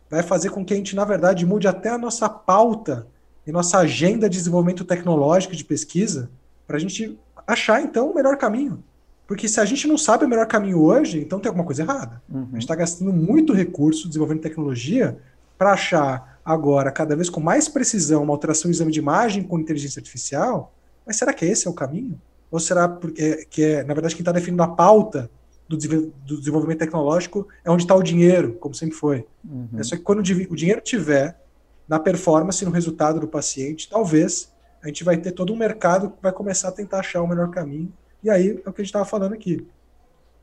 vai fazer com que a gente, na verdade, mude até a nossa pauta e nossa agenda de desenvolvimento tecnológico de pesquisa para a gente achar, então, o melhor caminho. Porque se a gente não sabe o melhor caminho hoje, então tem alguma coisa errada. Uhum. A gente está gastando muito recurso desenvolvendo tecnologia para achar agora, cada vez com mais precisão, uma alteração do exame de imagem com inteligência artificial. Mas será que esse é o caminho? Ou será porque, que é, na verdade, quem está definindo a pauta do, do desenvolvimento tecnológico é onde está o dinheiro, como sempre foi. Uhum. É só que quando o dinheiro tiver na performance, no resultado do paciente, talvez a gente vai ter todo um mercado que vai começar a tentar achar o melhor caminho. E aí é o que a gente estava falando aqui.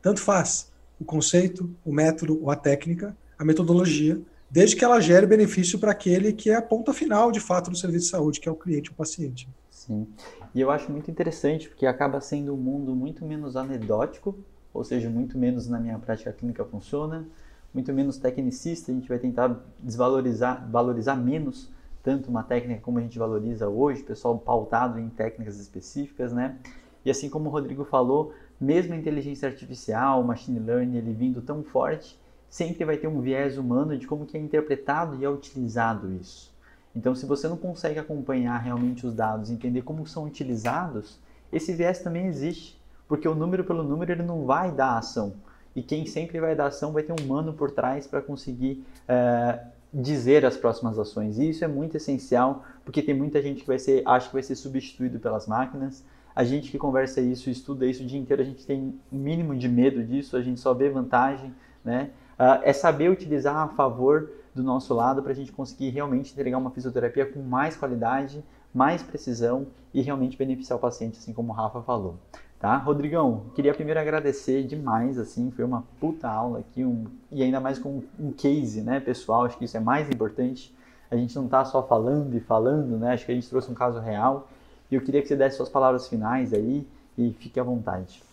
Tanto faz o conceito, o método ou a técnica, a metodologia, desde que ela gere benefício para aquele que é a ponta final, de fato, do serviço de saúde, que é o cliente, o paciente. Sim. E eu acho muito interessante, porque acaba sendo um mundo muito menos anedótico ou seja, muito menos na minha prática clínica funciona, muito menos tecnicista, a gente vai tentar desvalorizar, valorizar menos tanto uma técnica como a gente valoriza hoje, pessoal pautado em técnicas específicas, né? E assim como o Rodrigo falou, mesmo a inteligência artificial, o machine learning, ele vindo tão forte, sempre vai ter um viés humano de como que é interpretado e é utilizado isso. Então, se você não consegue acompanhar realmente os dados, entender como são utilizados, esse viés também existe, porque o número pelo número ele não vai dar ação. E quem sempre vai dar ação vai ter um humano por trás para conseguir é, dizer as próximas ações. E isso é muito essencial, porque tem muita gente que vai ser, acha que vai ser substituído pelas máquinas. A gente que conversa isso, estuda isso o dia inteiro, a gente tem um mínimo de medo disso, a gente só vê vantagem, né? Uh, é saber utilizar a favor do nosso lado para a gente conseguir realmente entregar uma fisioterapia com mais qualidade, mais precisão e realmente beneficiar o paciente, assim como o Rafa falou. Tá? Rodrigão, queria primeiro agradecer demais, assim, foi uma puta aula aqui, um, e ainda mais com um case, né, pessoal, acho que isso é mais importante. A gente não está só falando e falando, né, acho que a gente trouxe um caso real. E eu queria que você desse suas palavras finais aí e fique à vontade.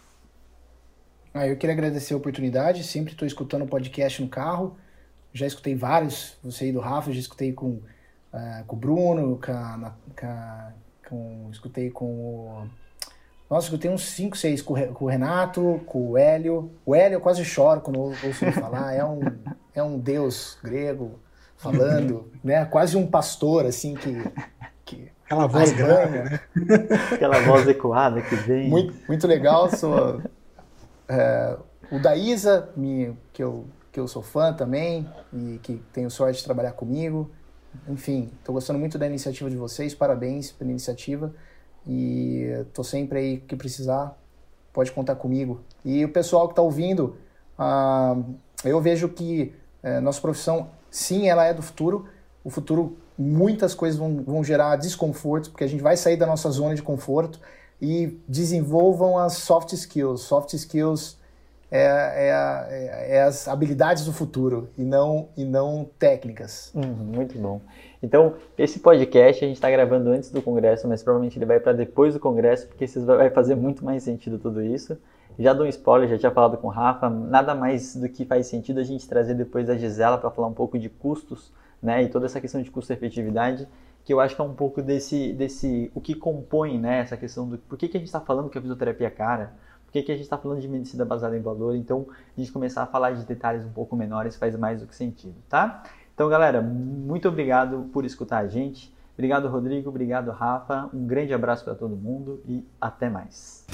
Ah, eu queria agradecer a oportunidade, sempre estou escutando o podcast no carro, já escutei vários, você e do Rafa, já escutei com, uh, com o Bruno, com, com, com, escutei com o nossa, eu tenho uns 5, 6 com, o Renato, com o Hélio. O Hélio eu quase choro quando ouço ele falar. É um, é um deus grego falando, né? Quase um pastor, assim, que... que Aquela voz grave, né? Aquela voz ecoada que vem. Muito, muito legal. Sou, é, o da Isa, me, que, eu, que eu sou fã também e que tenho sorte de trabalhar comigo. Enfim, estou gostando muito da iniciativa de vocês. Parabéns pela iniciativa. E tô sempre aí que precisar, pode contar comigo. E o pessoal que está ouvindo, uh, eu vejo que uh, nossa profissão, sim, ela é do futuro. O futuro, muitas coisas vão, vão gerar desconforto, porque a gente vai sair da nossa zona de conforto e desenvolvam as soft skills. Soft skills é, é, é, as habilidades do futuro e não, e não técnicas. Uhum, muito bom. Então, esse podcast a gente está gravando antes do congresso, mas provavelmente ele vai para depois do congresso, porque vai fazer muito mais sentido tudo isso. Já dou um spoiler, já tinha falado com o Rafa, nada mais do que faz sentido a gente trazer depois a Gisela para falar um pouco de custos, né, e toda essa questão de custo-efetividade, que eu acho que é um pouco desse, desse o que compõe, né, essa questão do por que, que a gente está falando que a fisioterapia é cara, por que, que a gente está falando de medicina baseada em valor? Então, a gente começar a falar de detalhes um pouco menores faz mais do que sentido, tá? Então, galera, muito obrigado por escutar a gente. Obrigado, Rodrigo. Obrigado, Rafa. Um grande abraço para todo mundo e até mais.